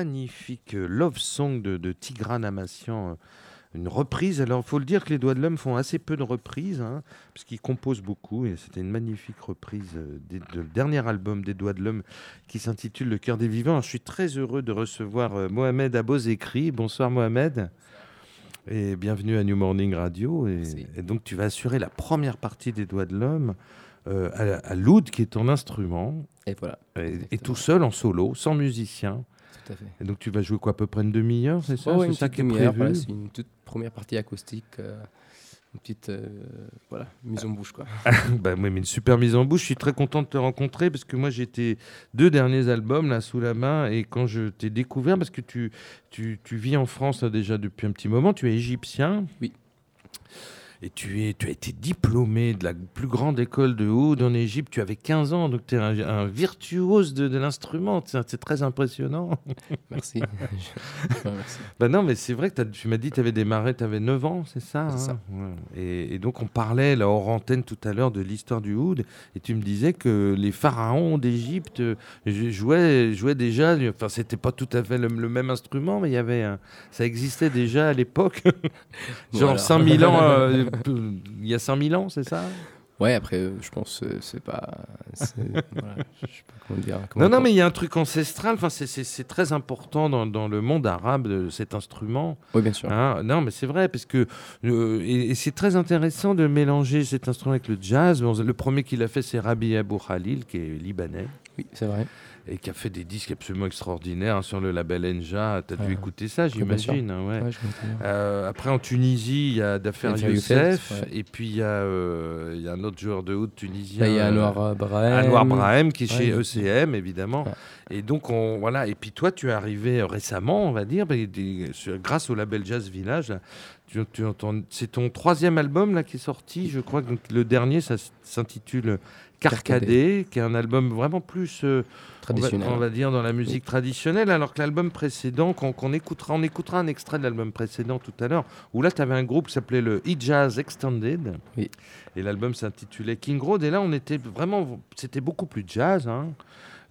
Magnifique euh, love song de, de Tigran Amassian. euh, Une reprise. Alors, il faut le dire que les Doigts de l'Homme font assez peu de reprises, hein, parce qu'ils composent beaucoup. Et c'était une magnifique reprise euh, des- de dernier album des Doigts de l'Homme qui s'intitule Le cœur des vivants. Alors, je suis très heureux de recevoir euh, Mohamed Abozekri. Bonsoir, Mohamed. Et bienvenue à New Morning Radio. Et, donc, tu vas assurer la première partie des Doigts de l'Homme euh, à, à l'oud, qui est ton instrument. Et voilà, Et, et tout seul en solo, sans musicien. Tout à fait. Et donc tu vas jouer quoi à peu près une demi-heure, c'est ça? Ouais, ouais, C'est une ça petite qui est demi-heure, prévu? voilà, c'est une toute première partie acoustique, euh, une petite euh, voilà, mise en bouche. Quoi. [laughs] Bah, oui, mais une super mise en bouche. Je suis très content de te rencontrer parce que moi j'ai tes deux derniers albums là sous la main et quand je t'ai découvert, parce que tu, tu, tu vis en France là, déjà depuis un petit moment, tu es égyptien. Oui. Et tu, es, tu as été diplômé de la plus grande école de oud en Égypte. Tu avais 15 ans, donc tu es un, un virtuose de, de l'instrument. C'est très impressionnant. [laughs] Merci. [laughs] Bah non, mais c'est vrai que tu m'as dit que tu avais démarré, tu avais 9 ans, c'est ça, hein ça. Ouais. Et, et donc on parlait là hors antenne tout à l'heure de l'histoire du oud, et tu me disais que les pharaons d'Égypte euh, jou- jouaient, jouaient déjà, enfin c'était pas tout à fait le, le même instrument, mais il y avait un- ça existait déjà à l'époque, [laughs] genre Voilà. 5000 ans, euh, [laughs] il y a 5000 ans, c'est ça? Ouais, après, euh, je pense que c'est pas. [laughs] voilà, je sais pas comment dire. comment Non, non, mais il y a un truc ancestral, enfin c'est- très important dans, dans le monde arabe, de cet instrument. Oui, bien sûr. Hein, non, mais c'est vrai, parce que euh, et, et c'est très intéressant de mélanger cet instrument avec le jazz. Bon, le premier qu'il a fait, c'est Rabbi Abou Khalil, qui est libanais, Oui, c'est vrai. Et qui a fait des disques absolument extraordinaires hein, sur le label Enja. Tu as dû Ah. écouter ça, sûr. j'imagine. hein, ouais. Euh, après, en Tunisie, il y a Dafer Youssef, et puis il y, a, euh, il y a un autre joueur de haut tunisien. Là, il y a Anwar Brahim. Anwar Brahim qui est chez. ECM évidemment. Et donc on voilà et puis toi tu es arrivé euh, récemment on va dire bah, des- grâce au label Jazz Village. tu, tu c'est ton troisième album là qui est sorti je crois que le dernier ça s'intitule Carcadé qui est un album vraiment plus euh, on va, Traditionnel. on va dire dans la musique traditionnelle alors que l'album précédent qu'on écoutera on écoutera un extrait de l'album précédent tout à l'heure où là tu avais un groupe qui s'appelait le E-Jazz Extended Oui. et l'album s'intitulait King Road et là on était vraiment c'était beaucoup plus jazz hein.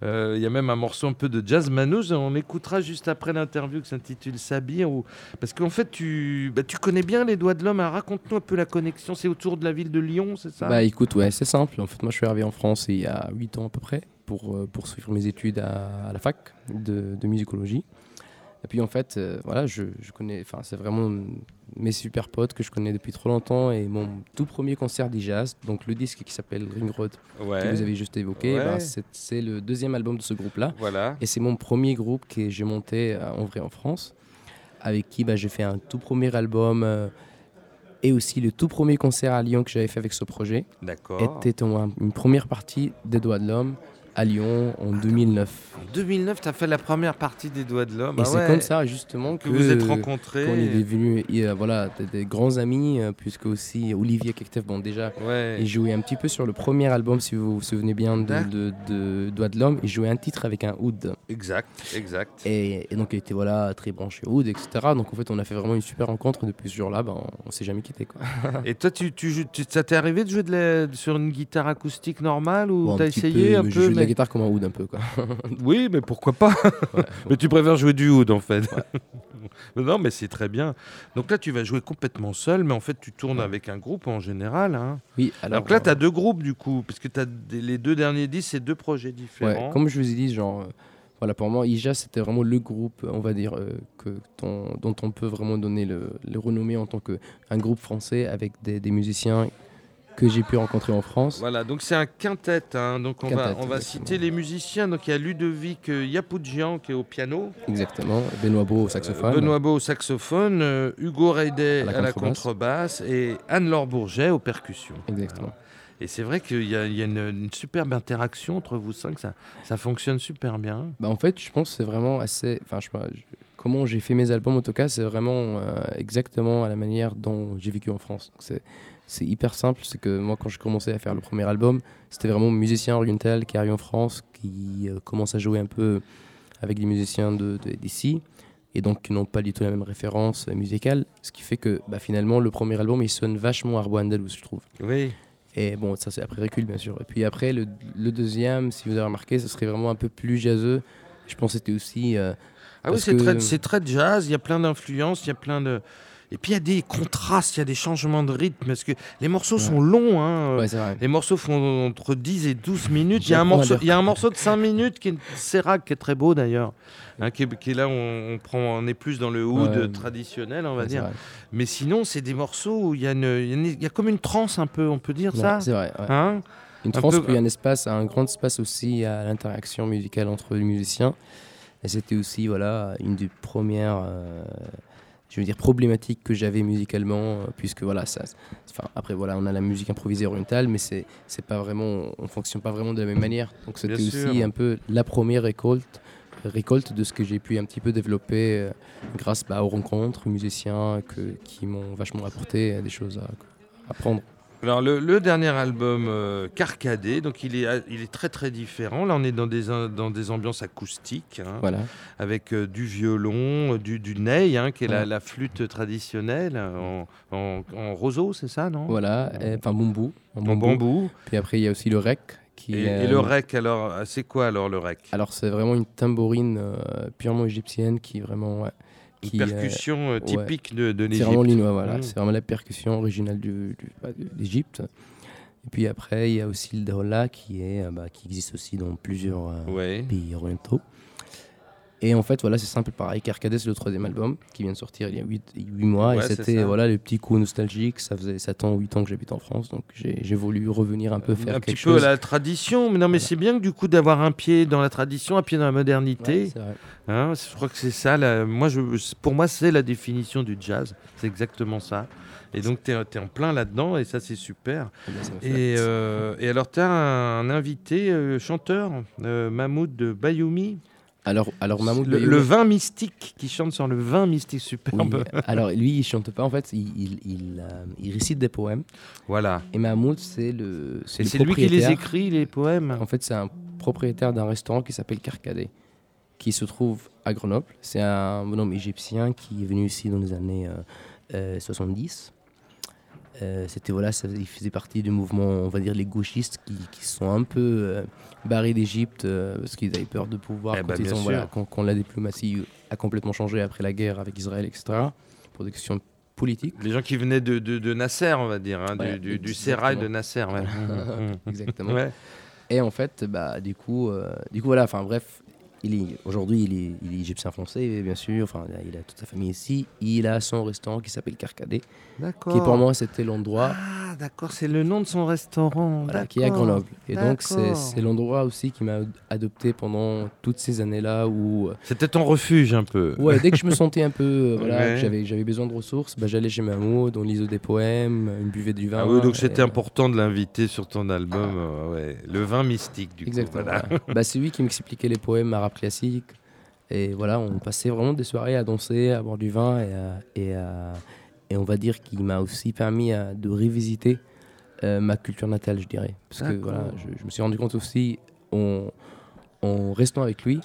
Euh, Il y a même un morceau un peu de jazz manouche, on écoutera juste après l'interview qui s'intitule Sabir. Parce qu'en fait, tu, bah, tu connais bien les doigts de l'homme. Alors, Raconte-nous un peu la connexion. C'est autour de la ville de Lyon, c'est ça? Bah écoute, ouais, c'est simple. En fait, moi, je suis arrivé en France il y a 8 ans à peu près pour euh, poursuivre mes études à, la fac de musicologie. Et puis en fait, euh, voilà, je, je connais, enfin, c'est vraiment mes super potes que je connais depuis trop longtemps et mon tout premier concert d'e-jazz, donc le disque qui s'appelle Ring Road, Ouais. que vous avez juste évoqué, Ouais. bah, c'est, le deuxième album de ce groupe-là. Voilà. Et c'est mon premier groupe que j'ai monté euh, en vrai en France, avec qui bah, j'ai fait un tout premier album euh, et aussi le tout premier concert à Lyon que j'avais fait avec ce projet D'accord. était une première partie des Doigts de l'Homme à Lyon en 2009. En 2009, tu as fait la première partie des doigts de l'homme. Et Ah c'est ouais. comme ça justement que que, vous êtes rencontrés. qu'on est devenus euh, voilà, des, grands amis, euh, puisque aussi Olivier Kektev, bon déjà, Ouais. il jouait un petit peu sur le premier album, si vous vous souvenez bien, de, de, de Doigts de l'Homme, il jouait un titre avec un oud. Exact, exact. Et, et donc il était voilà, très branché oud, etc. Donc en fait on a fait vraiment une super rencontre, depuis ce jour-là, ben, on s'est jamais quitté. Quoi. Et toi, tu, tu, tu- ça t'est arrivé de jouer de la- sur une guitare acoustique normale ou Bon, t'as essayé peu, un peu la guitare comme un oud un peu. Quoi. [laughs] Oui, mais pourquoi pas? Ouais. [laughs] Mais tu préfères jouer du oud en fait. [laughs] non, mais c'est très bien. Donc là, tu vas jouer complètement seul, mais en fait, tu tournes Ouais. avec un groupe en général. hein. Oui, alors, que là, tu as euh, deux groupes du coup, parce que as les deux derniers disques, c'est deux projets différents. comme je vous ai dit, genre, euh, voilà, pour moi, IJA, c'était vraiment le groupe, on va dire, euh, que, dont, dont on peut vraiment donner le, le renommé en tant qu'un groupe français avec des, des musiciens que j'ai pu rencontrer en France. Voilà, donc c'est un quintet. hein. Donc on va, on va citer les musiciens. Donc il y a Ludovic euh, Yapoudjian qui est au piano, Exactement. Benoît Beau au saxophone. Euh, Benoît Beau au saxophone, euh, Hugo Reidet À la à la contrebasse. et Anne-Laure Bourget aux percussions. Exactement. Et c'est vrai qu'il y a, il y a une, une superbe interaction entre vous cinq, ça, ça fonctionne super bien. Bah, en fait, je pense que c'est vraiment assez. Enfin, je sais pas, je- comment j'ai fait mes albums, en tout cas, c'est vraiment euh, exactement à la manière dont j'ai vécu en France. Donc, c'est. C'est hyper simple, c'est que moi quand j'ai commencé à faire le premier album, c'était vraiment musicien oriental qui arrive en France, qui euh, commence à jouer un peu avec des musiciens de- de- d'ici, et donc qui n'ont pas du tout la même référence musicale, ce qui fait que bah, finalement le premier album il sonne vachement arbo andalous je trouve. Oui. Et bon, ça c'est après recul bien sûr. Et puis après, le, le deuxième, si vous avez remarqué, ce serait vraiment un peu plus jazzeux, Je pense que c'était aussi. euh, Ah oui, c'est que- très, c'est très jazz, il y a plein d'influences, il y a plein de... Et puis il y a des contrastes, il y a des changements de rythme, parce que les morceaux sont longs. Hein. ouais, c'est vrai. Les morceaux font entre 10 et 12 minutes. Il y, a un morceau, il y a un morceau de 5 minutes qui est Serac, qui est très beau d'ailleurs. hein, qui, est, qui est là, on, on prend, on est plus dans le Ouais. traditionnel, on va Ouais, dire. Mais sinon, c'est des morceaux où il y, a une- il y a une- il y a comme une transe un peu, on peut dire Ouais, ça C'est vrai. ouais. hein Une Un trans, peu- puis un espace, un grand espace aussi à l'interaction musicale entre les musiciens. Et c'était aussi voilà, une des premières euh, je veux dire, problématiques que j'avais musicalement, euh, puisque voilà, ça, enfin, après voilà, on a la musique improvisée orientale, mais c'est, c'est pas vraiment, on fonctionne pas vraiment de la même manière. Donc c'était aussi un peu la première récolte, récolte de ce que j'ai pu un petit peu développer euh, grâce bah, aux rencontres musiciens que, qui m'ont vachement apporté euh, des choses à à apprendre. Alors le, le dernier album euh, Carcadé, donc il est, il est très très différent. Là on est dans des, in- dans des ambiances acoustiques, hein, Voilà. avec euh, du violon, euh, du, du ney, hein, qui est la, Ouais. la flûte traditionnelle en, en, en roseau, c'est ça, non? Voilà, enfin bambou. en bambou. Puis après, il y a aussi le rec. Qui Et, est, et le euh, rec, alors, euh, c'est quoi alors le rec? Alors, c'est vraiment une tambourine euh, purement égyptienne qui est vraiment. ouais, Une qui, euh, percussion euh, typique de, de c'est l'Égypte. vraiment linois, voilà. Mm. C'est vraiment la percussion originale du, du- bah, de- d'Égypte. Et puis après, il y a aussi le dhola qui, est, euh, bah, qui existe aussi dans plusieurs euh, Ouais. pays orientaux. Et en fait, voilà, c'est simple, pareil. Carcadet, c'est le troisième album qui vient de sortir il y a 8, mois. Ouais, et c'était voilà, le petit coup nostalgique. Ça faisait 7 ans, 8 ans que j'habite en France. Donc j'ai voulu revenir un peu faire un quelque petit peu chose. la tradition, mais non, mais c'est bien que du coup d'avoir un pied dans la tradition, un pied dans la modernité. Hein, je crois que c'est ça. la- moi, je, pour moi, c'est la définition du jazz. C'est exactement ça. Et donc, tu es, en plein là-dedans, et ça, c'est super. Eh bien, ça me fait Et, plaisir. euh, et alors, tu as un, invité euh, chanteur, euh, Mahmoud de Bayoumi. Alors, alors Mahmoud le, vin mystique, qui chante sur le vin mystique Oui, superbe. [laughs] alors lui, il chante pas en fait, il, il, il, euh, il récite des poèmes. Voilà. Et Mahmoud, c'est le, c'est lui qui les écrit, les poèmes. En fait, c'est un propriétaire d'un restaurant qui s'appelle Carcadet, qui se trouve à Grenoble. C'est un bonhomme égyptien qui est venu ici dans les années euh, euh, 70. Euh, c'était voilà, ça, il faisait partie du mouvement, on va dire les gauchistes qui, qui sont un peu euh, barrés d'Égypte euh, parce qu'ils avaient peur de pouvoir Eh quand, ben, ils bien ont- voilà, quand, quand la diplomatie a complètement changé après la guerre avec Israël, etc. Pour des questions politiques. Les gens qui venaient de, de, de Nasser, on va dire, hein, Ouais, du, du, du exactement. sérail de Nasser. ouais. [laughs] Mhm, mhm. Exactement. Ouais. Et en fait, bah, du coup, du coup, voilà, enfin bref, aujourd'hui, il est, il est égyptien français, bien sûr. Enfin, il a toute sa famille ici. Il a son restaurant qui s'appelle Carcadet, D'accord. qui pour moi c'était l'endroit Ah, d'accord, c'est le nom de son restaurant. voilà, qui est à. Grenoble. Et donc c'est l'endroit aussi qui m'a adopté pendant toutes ces années-là où, euh, C'était ton refuge un peu. ouais, dès que je me [laughs] sentais un peu, euh, voilà, Ouais. que j'avais j'avais besoin de ressources, bah, j'allais chez Mahmoud, on lisait des poèmes, une buvait du vin. Ah oui, donc c'était important de l'inviter sur ton album. euh, ouais. Le vin mystique, du Exactement. coup. Voilà. voilà. bah, c'est lui qui m'expliquait les poèmes arabes classiques. Et voilà, on passait vraiment des soirées à danser, à boire du vin. Et, on va dire qu'il m'a aussi permis à- de revisiter euh, ma culture natale, je dirais. Parce que voilà, je, je me suis rendu compte aussi, en, en restant avec lui,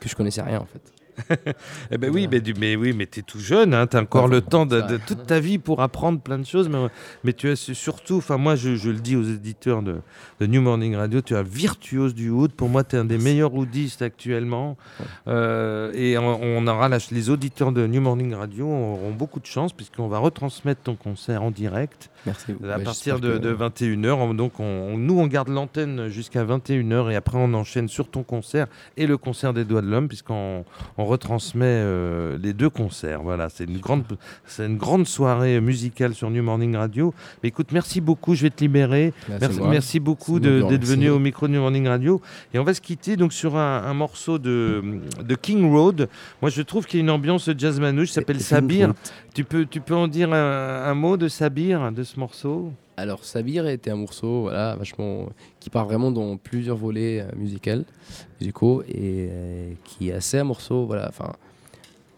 que je connaissais rien en fait. [laughs] Eh ben oui, mais, du- mais oui, mais t'es tout jeune, hein, t'as encore le temps de, toute ta vie pour apprendre plein de choses. Mais, mais tu es surtout, enfin moi je, je le dis aux éditeurs de, de New Morning Radio, tu es un virtuose du oud. Pour moi, tu es un des meilleurs oudistes actuellement. Euh, et on, on aura la- les auditeurs de New Morning Radio auront beaucoup de chance puisqu'on va retransmettre ton concert en direct Merci. à Ouais, partir de, que- 21h. Donc on, on- nous, on garde l'antenne jusqu'à 21h et après on enchaîne sur ton concert et le concert des Doigts de l'Homme puisqu'on on retransmet euh, les deux concerts. Voilà, c'est une grande, c'est une grande soirée musicale sur New Morning Radio. Mais écoute, merci beaucoup. Je vais te libérer. Bah, Merci, merci beaucoup d'être venu au micro de New Morning Radio. Et on va se quitter donc sur un, un morceau de, de King Road. Moi, je trouve qu'il y a une ambiance jazz manouche. s'appelle Sabir. Tu peux, tu peux en dire un, un mot de Sabir, de ce morceau Alors, Sabir était un morceau voilà, vachement, qui part vraiment dans plusieurs volets euh, musicaux, musicaux et euh, qui est assez un morceau. Voilà, enfin,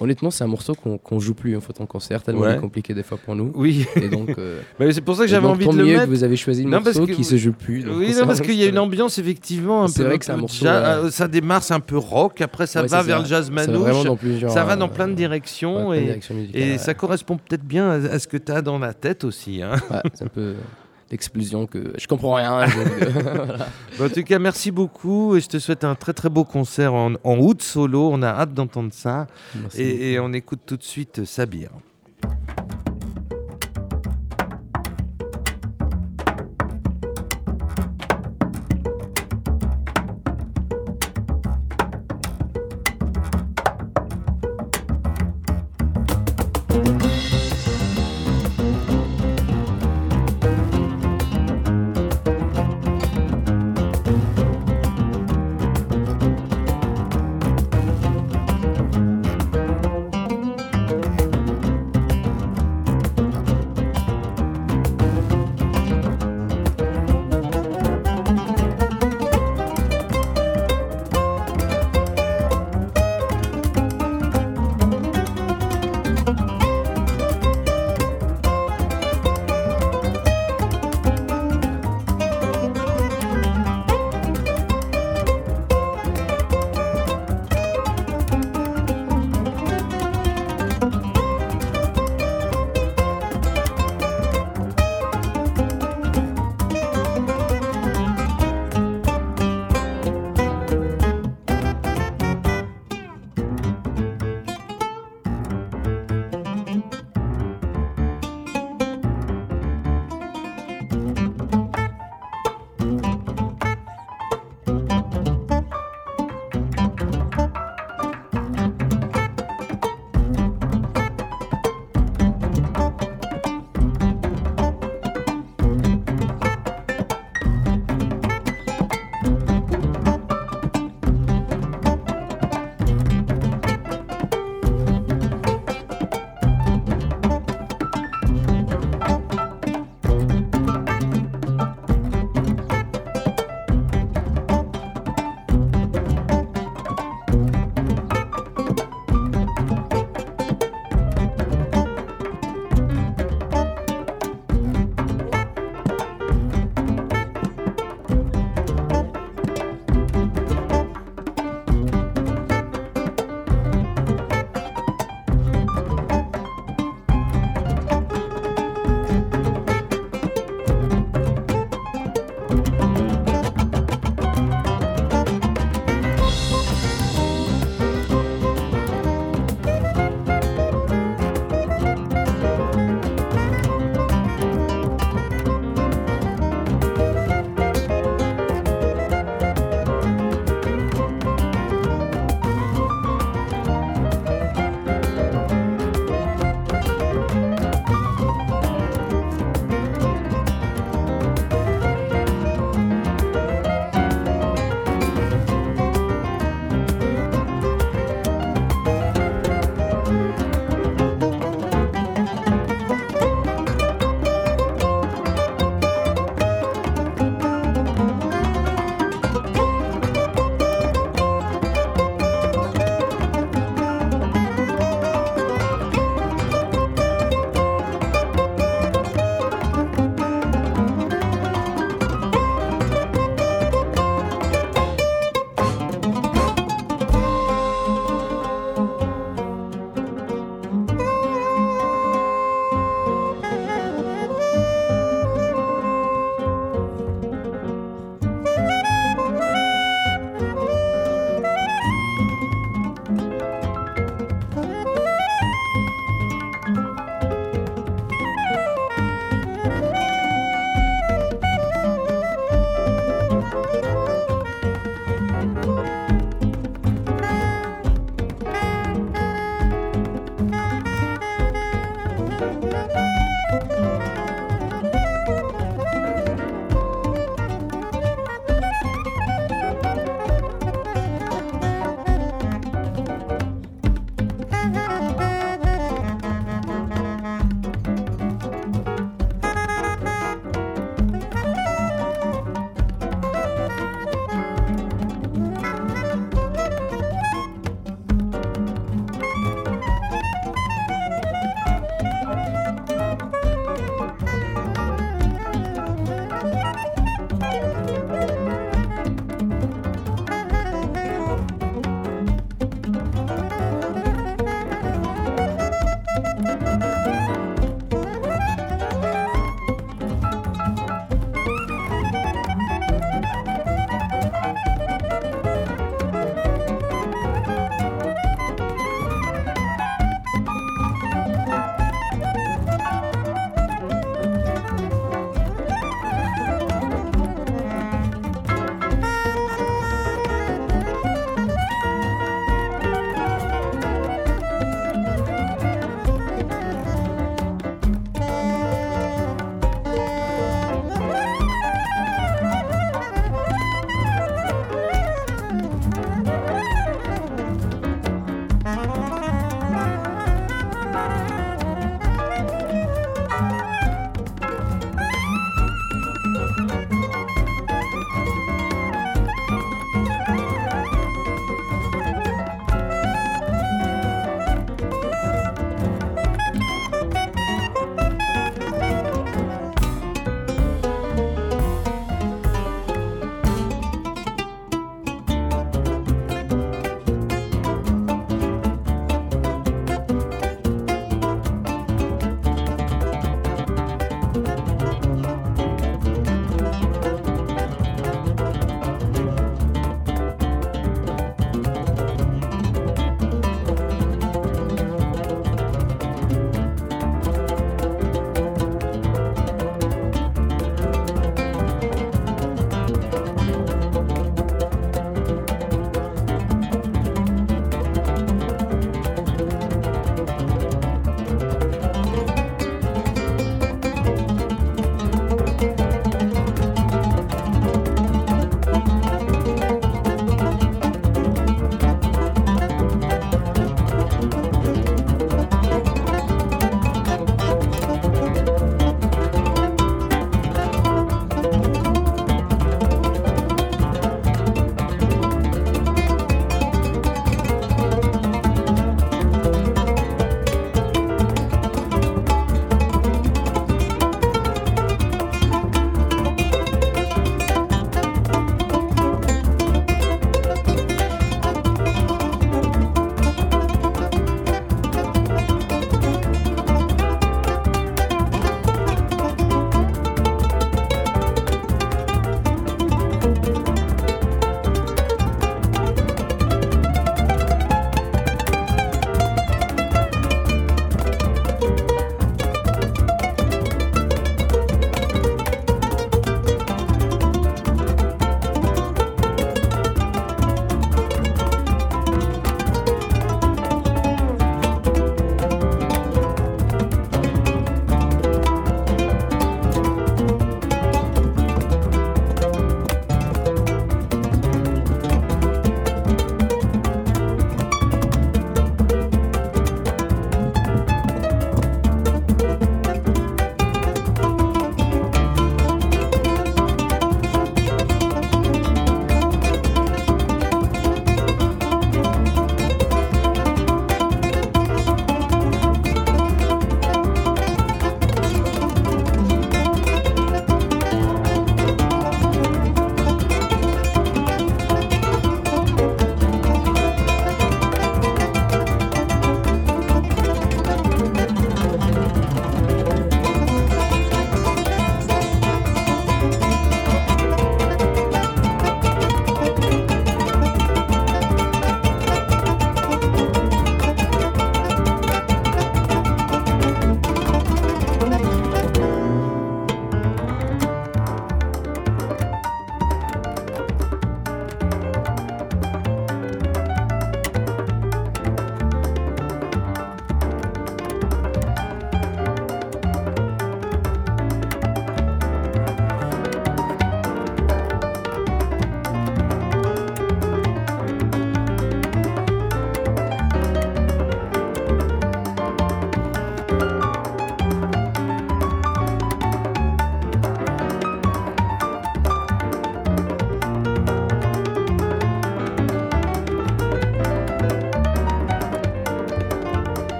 honnêtement, c'est un morceau qu'on joue plus en fait en concert, tellement Ouais. il est compliqué des fois pour nous. Oui. Et donc, euh, [laughs] Bah, c'est pour ça que j'avais envie de le mieux mettre. que vous avez choisi le Non, morceau que- qui se joue plus. Oui, ça, non, parce qu'il y a c'est- une ambiance effectivement un C'est peu. vrai un que c'est un morceau, euh, euh, Ça démarre, c'est un peu rock. Après, ça Ouais, va c'est vers ça. le jazz Ça va manouche. vraiment dans plusieurs. Ça va euh, dans plein de ouais, directions plein de et, directions ça correspond peut-être bien à, à ce que tu as dans la tête aussi. hein. Ouais, c'est un peu. D'explosion que je comprends rien. donc, [laughs] voilà. En tout cas, merci beaucoup et je te souhaite un très très beau concert en, en août solo. On a hâte d'entendre ça. Merci Et, et on écoute tout de suite Sabir.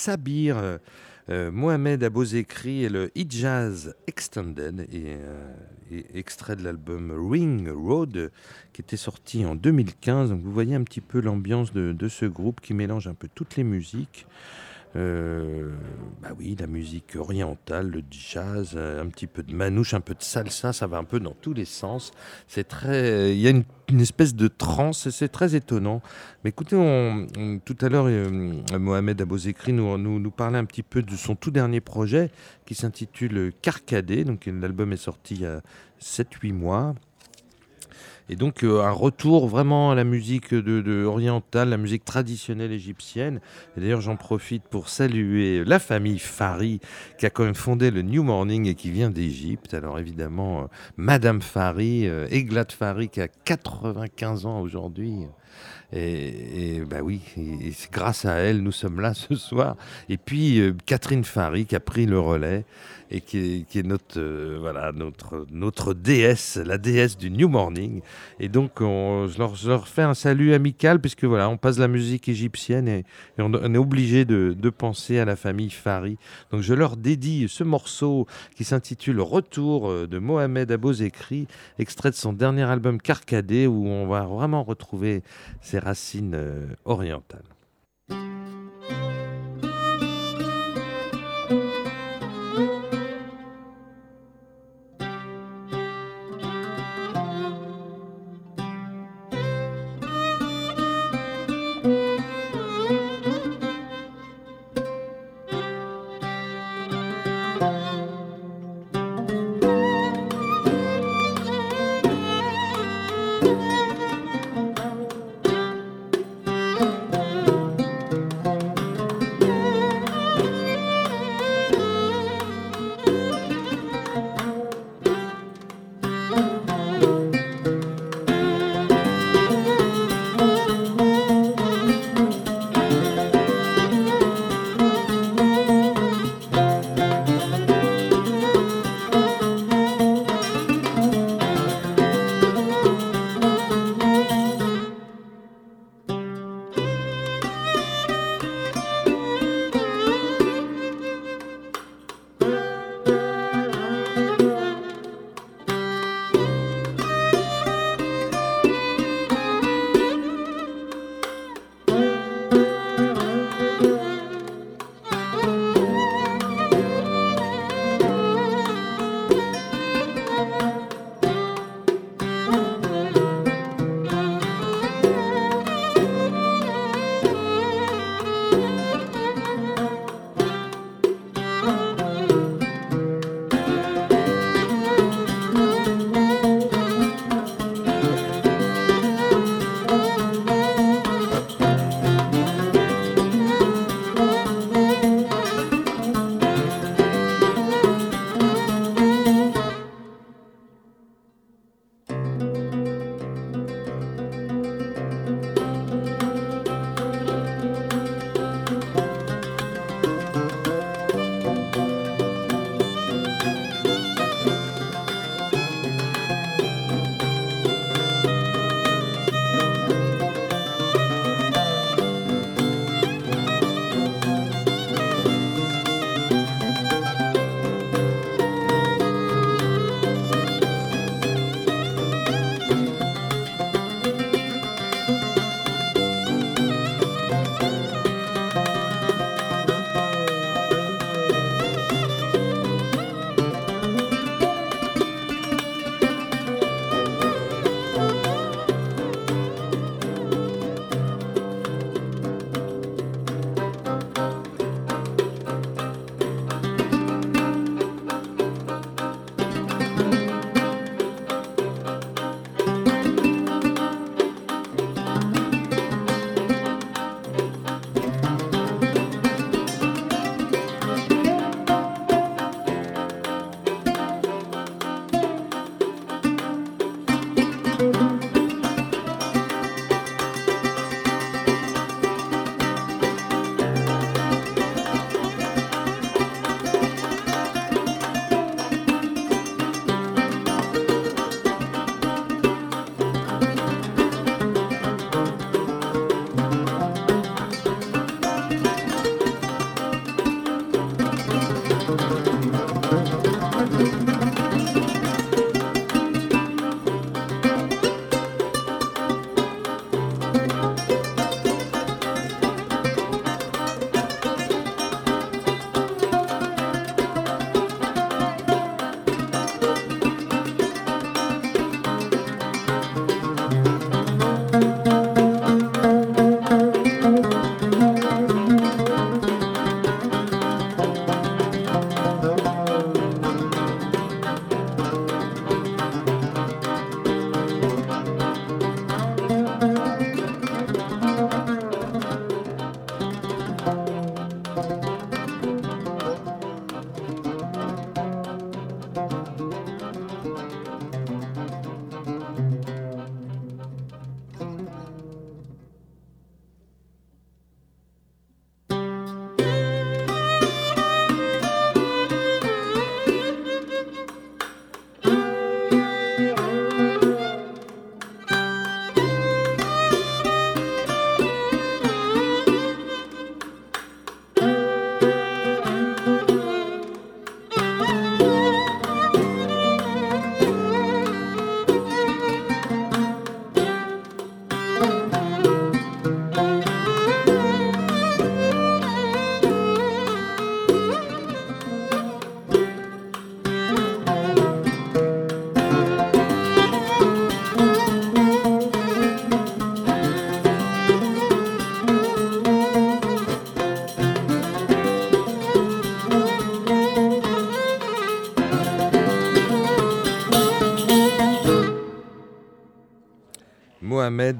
Sabir, euh, euh, Mohamed Abozekri et le Hijaz Extended, et, euh, et extrait de l'album Ring Road, qui était sorti en 2015. Donc vous voyez un petit peu l'ambiance de ce groupe qui mélange un peu toutes les musiques. Euh, bah oui, la musique orientale, le jazz, euh, un petit peu de manouche, un peu de salsa, ça va un peu dans tous les sens. C'est très, il y a une, espèce de transe, et c'est très étonnant. Mais écoutez, on- tout à l'heure, euh, Mohamed Abozekri nous, nous, nous parlait un petit peu de son tout dernier projet qui s'intitule Carcadé. Donc l'album est sorti il y a 7-8 mois. Et donc euh, un retour vraiment à la musique de, orientale, la musique traditionnelle égyptienne. D'ailleurs j'en profite pour saluer la famille Fari qui a quand même fondé le New Morning et qui vient d'Égypte. Alors évidemment, euh, Madame Fari, euh, Fari qui a 95 ans aujourd'hui. Et, et bah oui, et- grâce à elle, nous sommes là ce soir. Et puis euh, Catherine Fari qui a pris le relais et qui est, notre, euh, voilà, notre, notre déesse, la déesse du New Morning. Et donc, on- je, leur, fais un salut amical, puisque voilà, on passe la musique égyptienne et, on, est obligé de, penser à la famille Fari. Donc, je leur dédie ce morceau qui s'intitule Retour de Mohamed Abozekri, extrait de son dernier album Carcadé, où on va vraiment retrouver ses racines euh, orientales.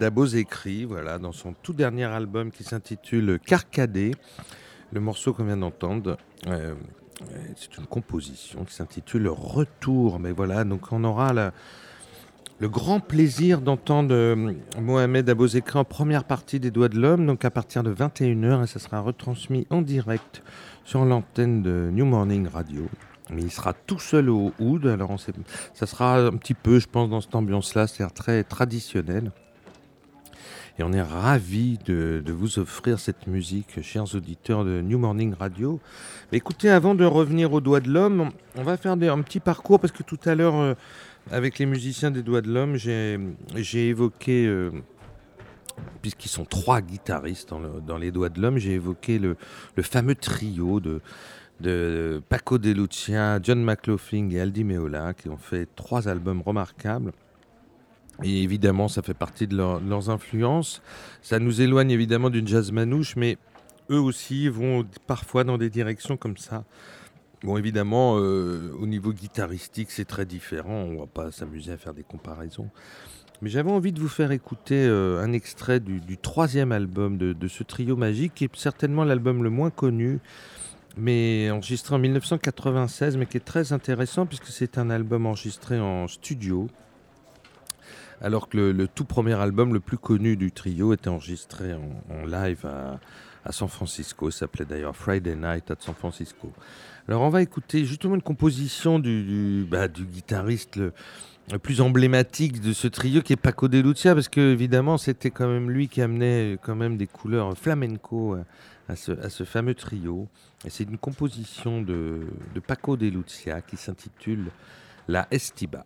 Mohamed Abozekri, voilà, dans son tout dernier album qui s'intitule Carcadé. Le morceau qu'on vient d'entendre, euh, c'est une composition qui s'intitule Retour. Mais voilà, donc on aura le grand plaisir d'entendre euh, Mohamed Abozekri en première partie des Doigts de l'Homme, donc à partir de 21h, et ça sera retransmis en direct sur l'antenne de New Morning Radio. Mais il sera tout seul au oud, alors ça sera un petit peu, je pense, dans cette ambiance-là, c'est-à-dire très traditionnel. Et on est ravis de, vous offrir cette musique, chers auditeurs de New Morning Radio. Écoutez, avant de revenir aux Doigts de l'Homme, on va faire un petit parcours, parce que tout à l'heure, euh, avec les musiciens des Doigts de l'Homme, j'ai évoqué, euh, puisqu'ils sont trois guitaristes dans, le- dans les Doigts de l'Homme, j'ai évoqué le, le fameux trio de, de Paco de Lucia, John McLaughlin et Aldi Meola, qui ont fait trois albums remarquables. Et évidemment, ça fait partie de, leur- de leurs influences. Ça nous éloigne évidemment d'une jazz manouche, mais eux aussi vont parfois dans des directions comme ça. Bon, évidemment, euh, au niveau guitaristique, c'est très différent. On va pas s'amuser à faire des comparaisons. Mais j'avais envie de vous faire écouter euh, un extrait du, troisième album de ce trio magique, qui est certainement l'album le moins connu, mais enregistré en 1996, mais qui est très intéressant puisque c'est un album enregistré en studio. Alors que le, tout premier album le plus connu du trio était enregistré en, live à, San Francisco. S'appelait d'ailleurs Friday Night at San Francisco. Alors on va écouter justement une composition du, du, bah, guitariste le, plus emblématique de ce trio qui est Paco de Lucia parce que évidemment c'était quand même lui qui amenait quand même des couleurs flamenco à, à ce, à ce fameux trio. Et c'est une composition de, de Paco de Lucia qui s'intitule La Estiba.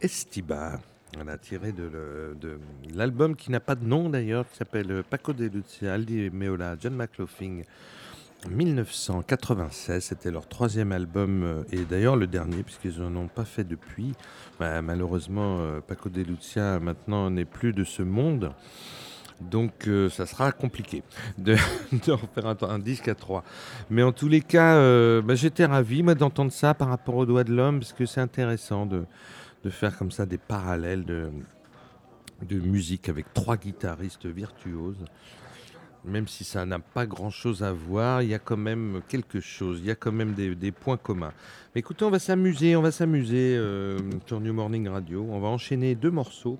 Estiba. A tiré de, l'album qui n'a pas de nom d'ailleurs, qui s'appelle Paco de Lucia, Aldi Meola, John McLaughlin. 1996, c'était leur troisième album euh, et d'ailleurs le dernier puisqu'ils n'en ont pas fait depuis. Bah, malheureusement, euh, Paco de Lucia maintenant n'est plus de ce monde. Donc euh, ça sera compliqué de, [laughs] de refaire un, disque à trois. Mais en tous les cas, bah, j'étais ravi d'entendre ça par rapport aux doigts de l'homme, parce que c'est intéressant de, de faire comme ça des parallèles de, de musique avec trois guitaristes virtuoses. Même si ça n'a pas grand-chose à voir, il y a quand même quelque chose, il y a quand même des, des points communs. Mais écoutez, on va s'amuser, on va s'amuser euh, Morning Radio. On va enchaîner deux morceaux,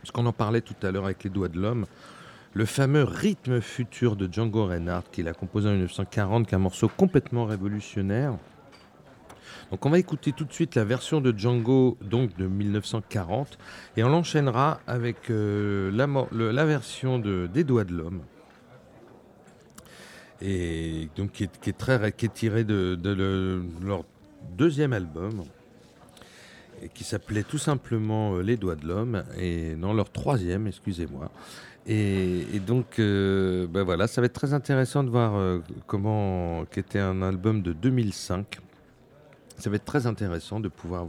parce qu'on en parlait tout à l'heure avec les doigts de l'homme. Le fameux rythme futur de Django Reinhardt, qu'il a composé en 1940, qui est un morceau complètement révolutionnaire. Donc on va écouter tout de suite la version de Django donc de 1940 et on l'enchaînera avec euh, la, version de, des Doigts de l'homme. Et donc qui est, qui très qui tirée de, de le- leur deuxième album qui s'appelait tout simplement euh, Les Doigts de l'homme et dans leur troisième excusez-moi. Et, donc euh, ben voilà ça va être très intéressant de voir comment qu'était un album de 2005 ça va être très intéressant de pouvoir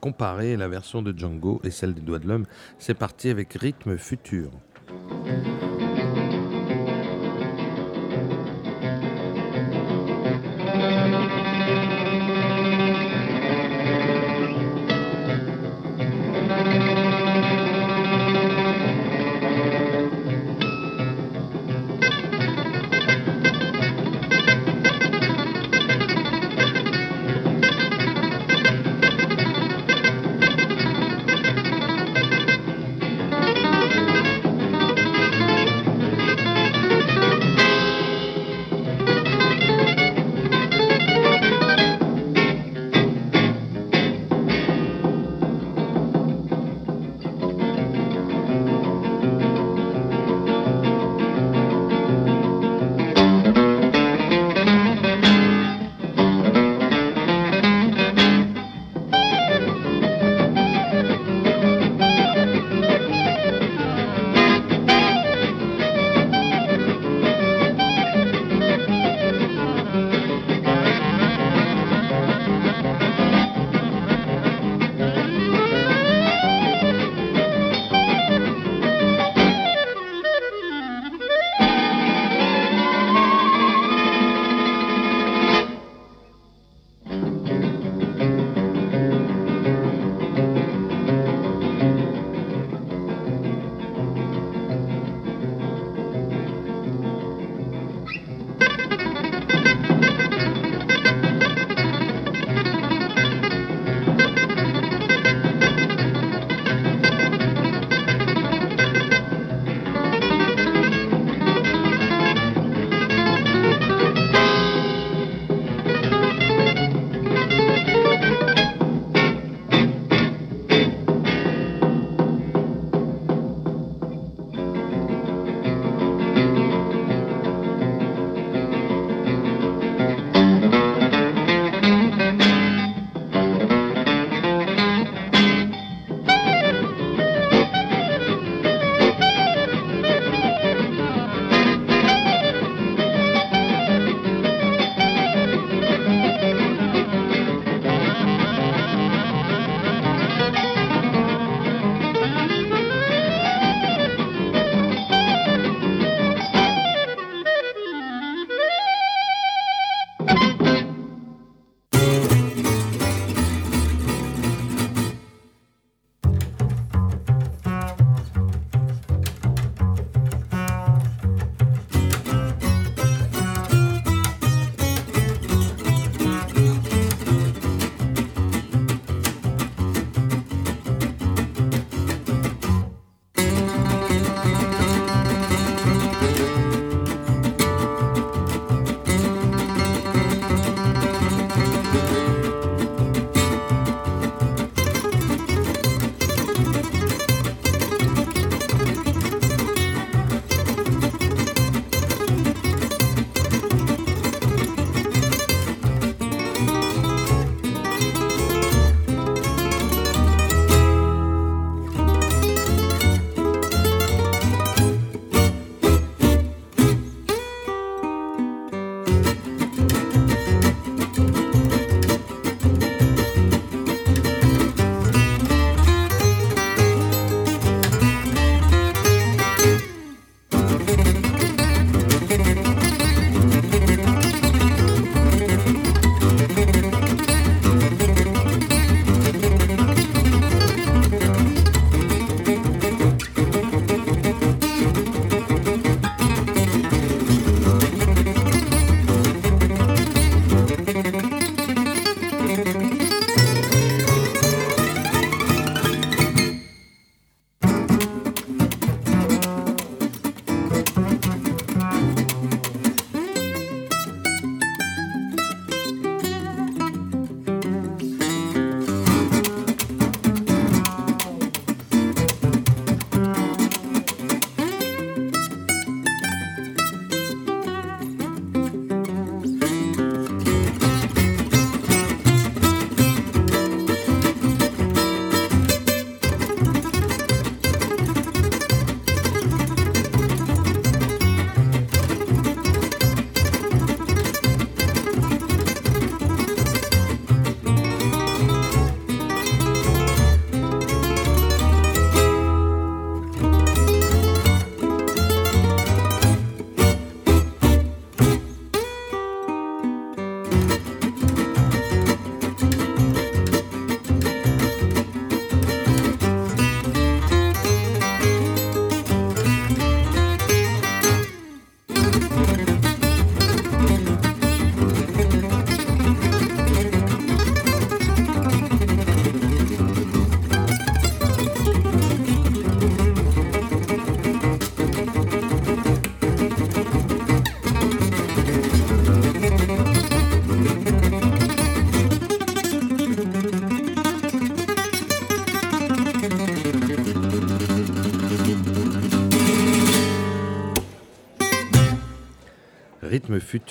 comparer la version de Django et celle des Doigts de l'Homme. C'est parti avec Rythme Futur.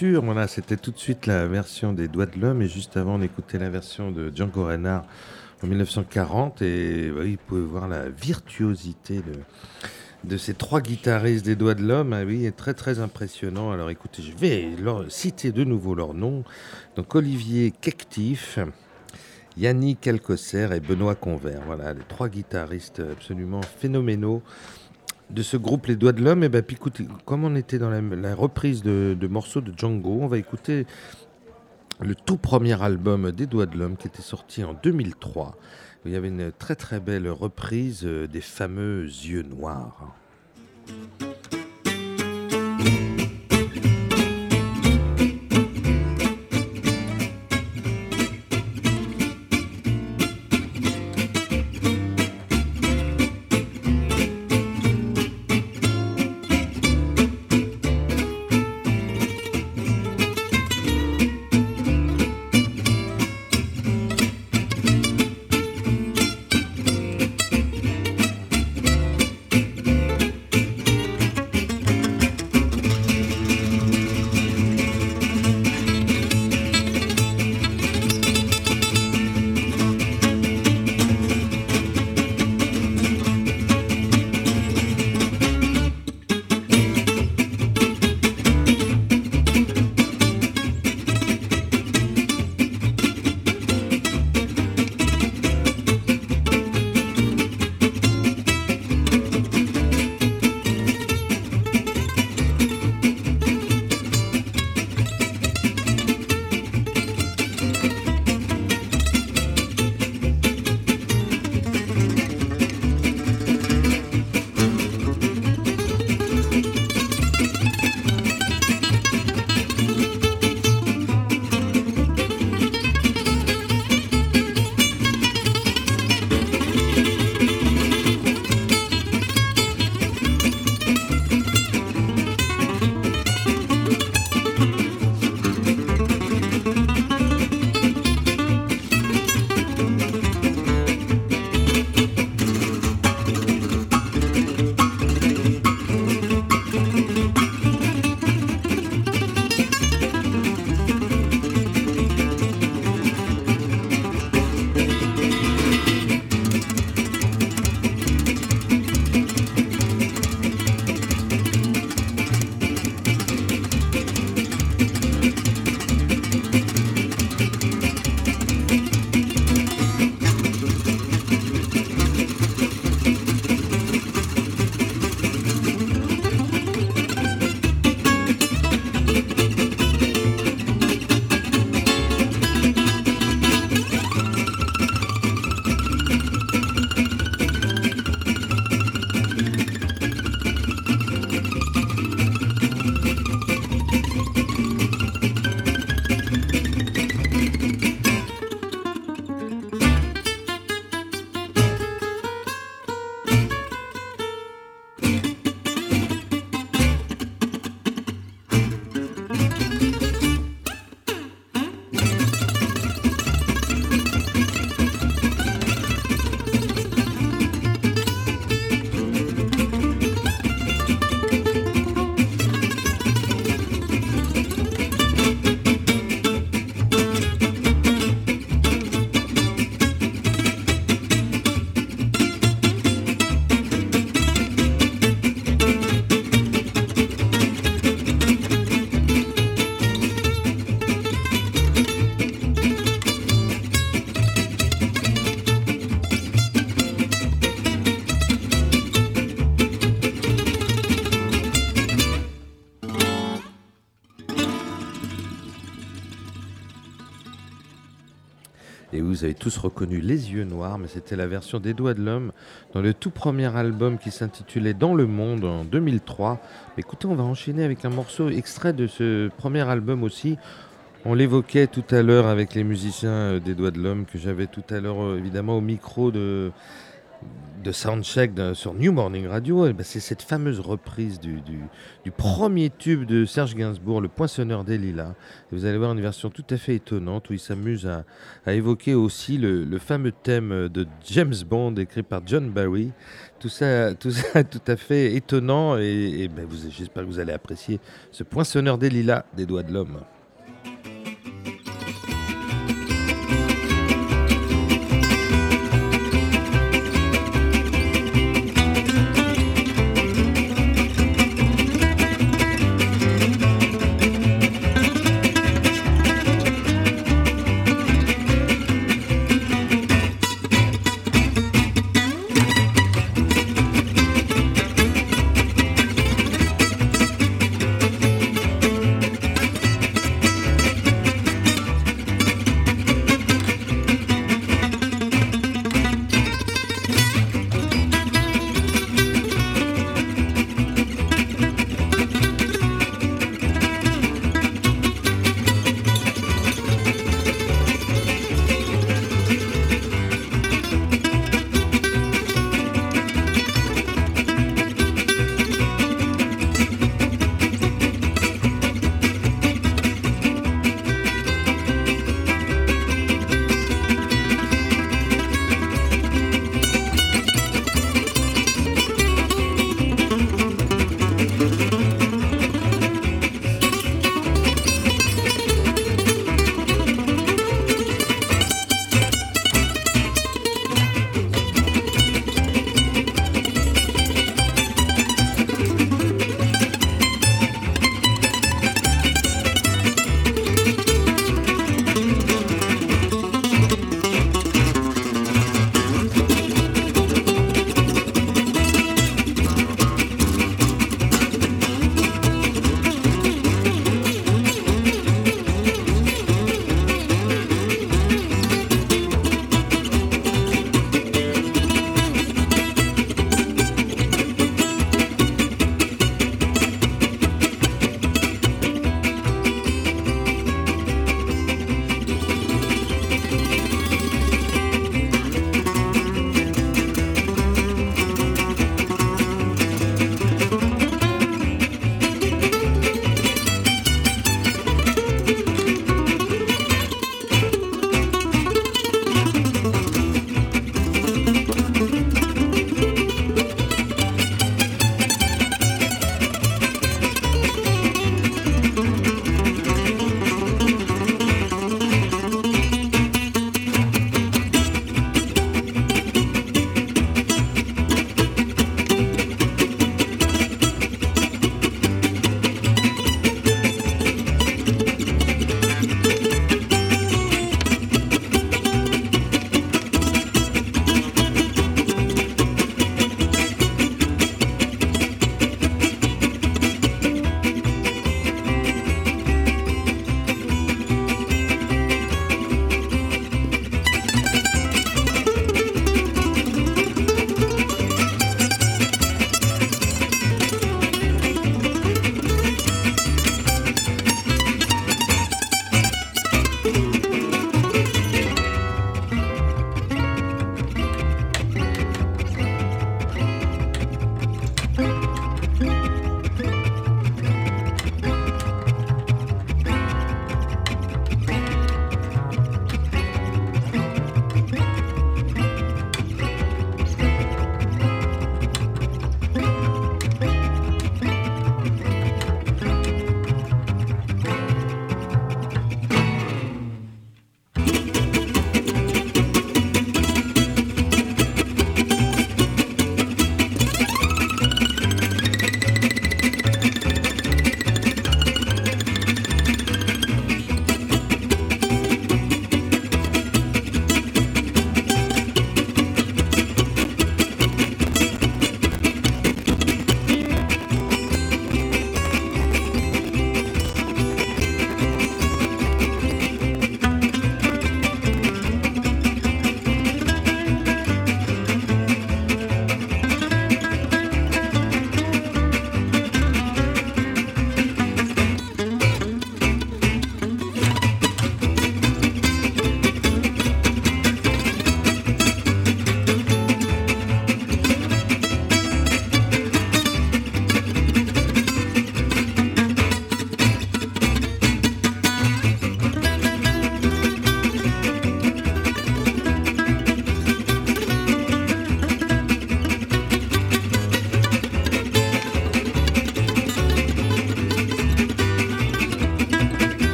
Voilà, c'était tout de suite la version des Doigts de l'Homme et juste avant, on écoutait la version de Django Reinhardt en 1940 et oui, vous pouvez voir la virtuosité de, ces trois guitaristes des Doigts de l'Homme. Ah oui, est très très impressionnant. Alors écoutez, je vais citer de nouveau leurs noms. Donc Olivier Kektif, Yannick Alcocer et Benoît Convert. Voilà, les trois guitaristes absolument phénoménaux de ce groupe Les Doigts de l'Homme. Et ben, puis comme on était dans la, la reprise de, de morceaux de Django, on va écouter le tout premier album des Doigts de l'Homme qui était sorti en 2003. Il y avait une très très belle reprise euh, des fameux Yeux Noirs. Vous avez tous reconnu Les Yeux Noirs, mais c'était la version des Doigts de l'Homme dans le tout premier album qui s'intitulait Dans le Monde en 2003. Écoutez, on va enchaîner avec un morceau extrait de ce premier album aussi. On l'évoquait tout à l'heure avec les musiciens euh, des Doigts de l'Homme que j'avais tout à l'heure euh, évidemment au micro de de Soundcheck sur New Morning Radio, eh ben, c'est cette fameuse reprise du, du- premier tube de Serge Gainsbourg, Le Poinçonneur des Lilas. Vous allez voir une version tout à fait étonnante où il s'amuse à, à évoquer aussi le, le fameux thème de James Bond écrit par John Barry. Tout ça, tout ça [laughs] tout à fait étonnant et, ben, j'espère que vous allez apprécier ce Poinçonneur des Lilas des doigts de l'homme.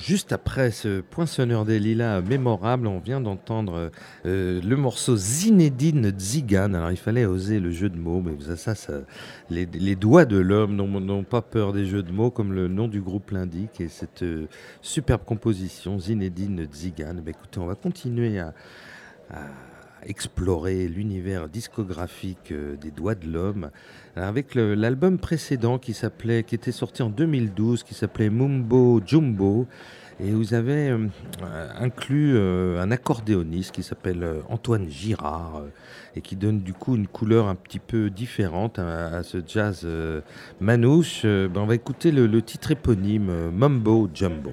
Juste après ce poinçonneur des lilas mémorable, on vient d'entendre euh, le morceau Zinedine Zigan. Alors il fallait oser le jeu de mots, mais ça, ça, les, doigts de l'homme n'ont pas peur des jeux de mots, comme le nom du groupe l'indique. Et cette euh, superbe composition, Zinedine Zigan. Écoutez, on va continuer à explorer l'univers discographique euh, des doigts de l'homme alors, avec l'album précédent qui s'appelait qui était sorti en 2012 qui s'appelait Mumbo Jumbo et vous avez euh, inclus euh, un accordéoniste qui s'appelle Antoine Girard et qui donne du coup une couleur un petit peu différente à, à ce jazz manouche. Ben, on va écouter le, titre éponyme Mumbo Jumbo.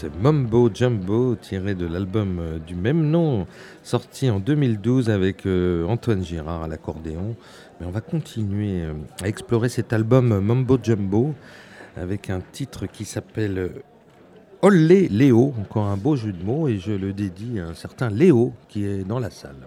Cette Mumbo Jumbo tirée de l'album euh, du même nom, sorti en 2012 avec euh, Antoine Girard à l'accordéon. Mais on va continuer euh, à explorer cet album Mumbo Jumbo avec un titre qui s'appelle Olé Léo, encore un beau jeu de mots, et je le dédie à un certain Léo qui est dans la salle.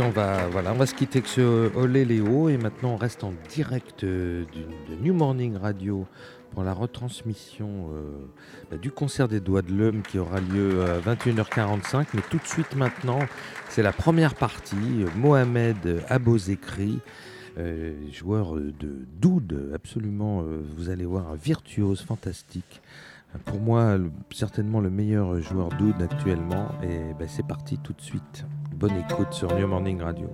On va, voilà, on va se quitter avec ce Olé Léo et maintenant on reste en direct euh, de New Morning Radio pour la retransmission euh, bah, du concert des Doigts de l'Homme qui aura lieu à 21h45. Mais tout de suite maintenant, c'est la première partie. euh, Mohamed Abozekri, joueur de doud, absolument, vous allez voir, un virtuose fantastique. Pour moi, certainement le meilleur joueur d'oud actuellement. Et ben, c'est parti tout de suite. Bonne écoute sur New Morning Radio.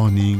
Morning Radio.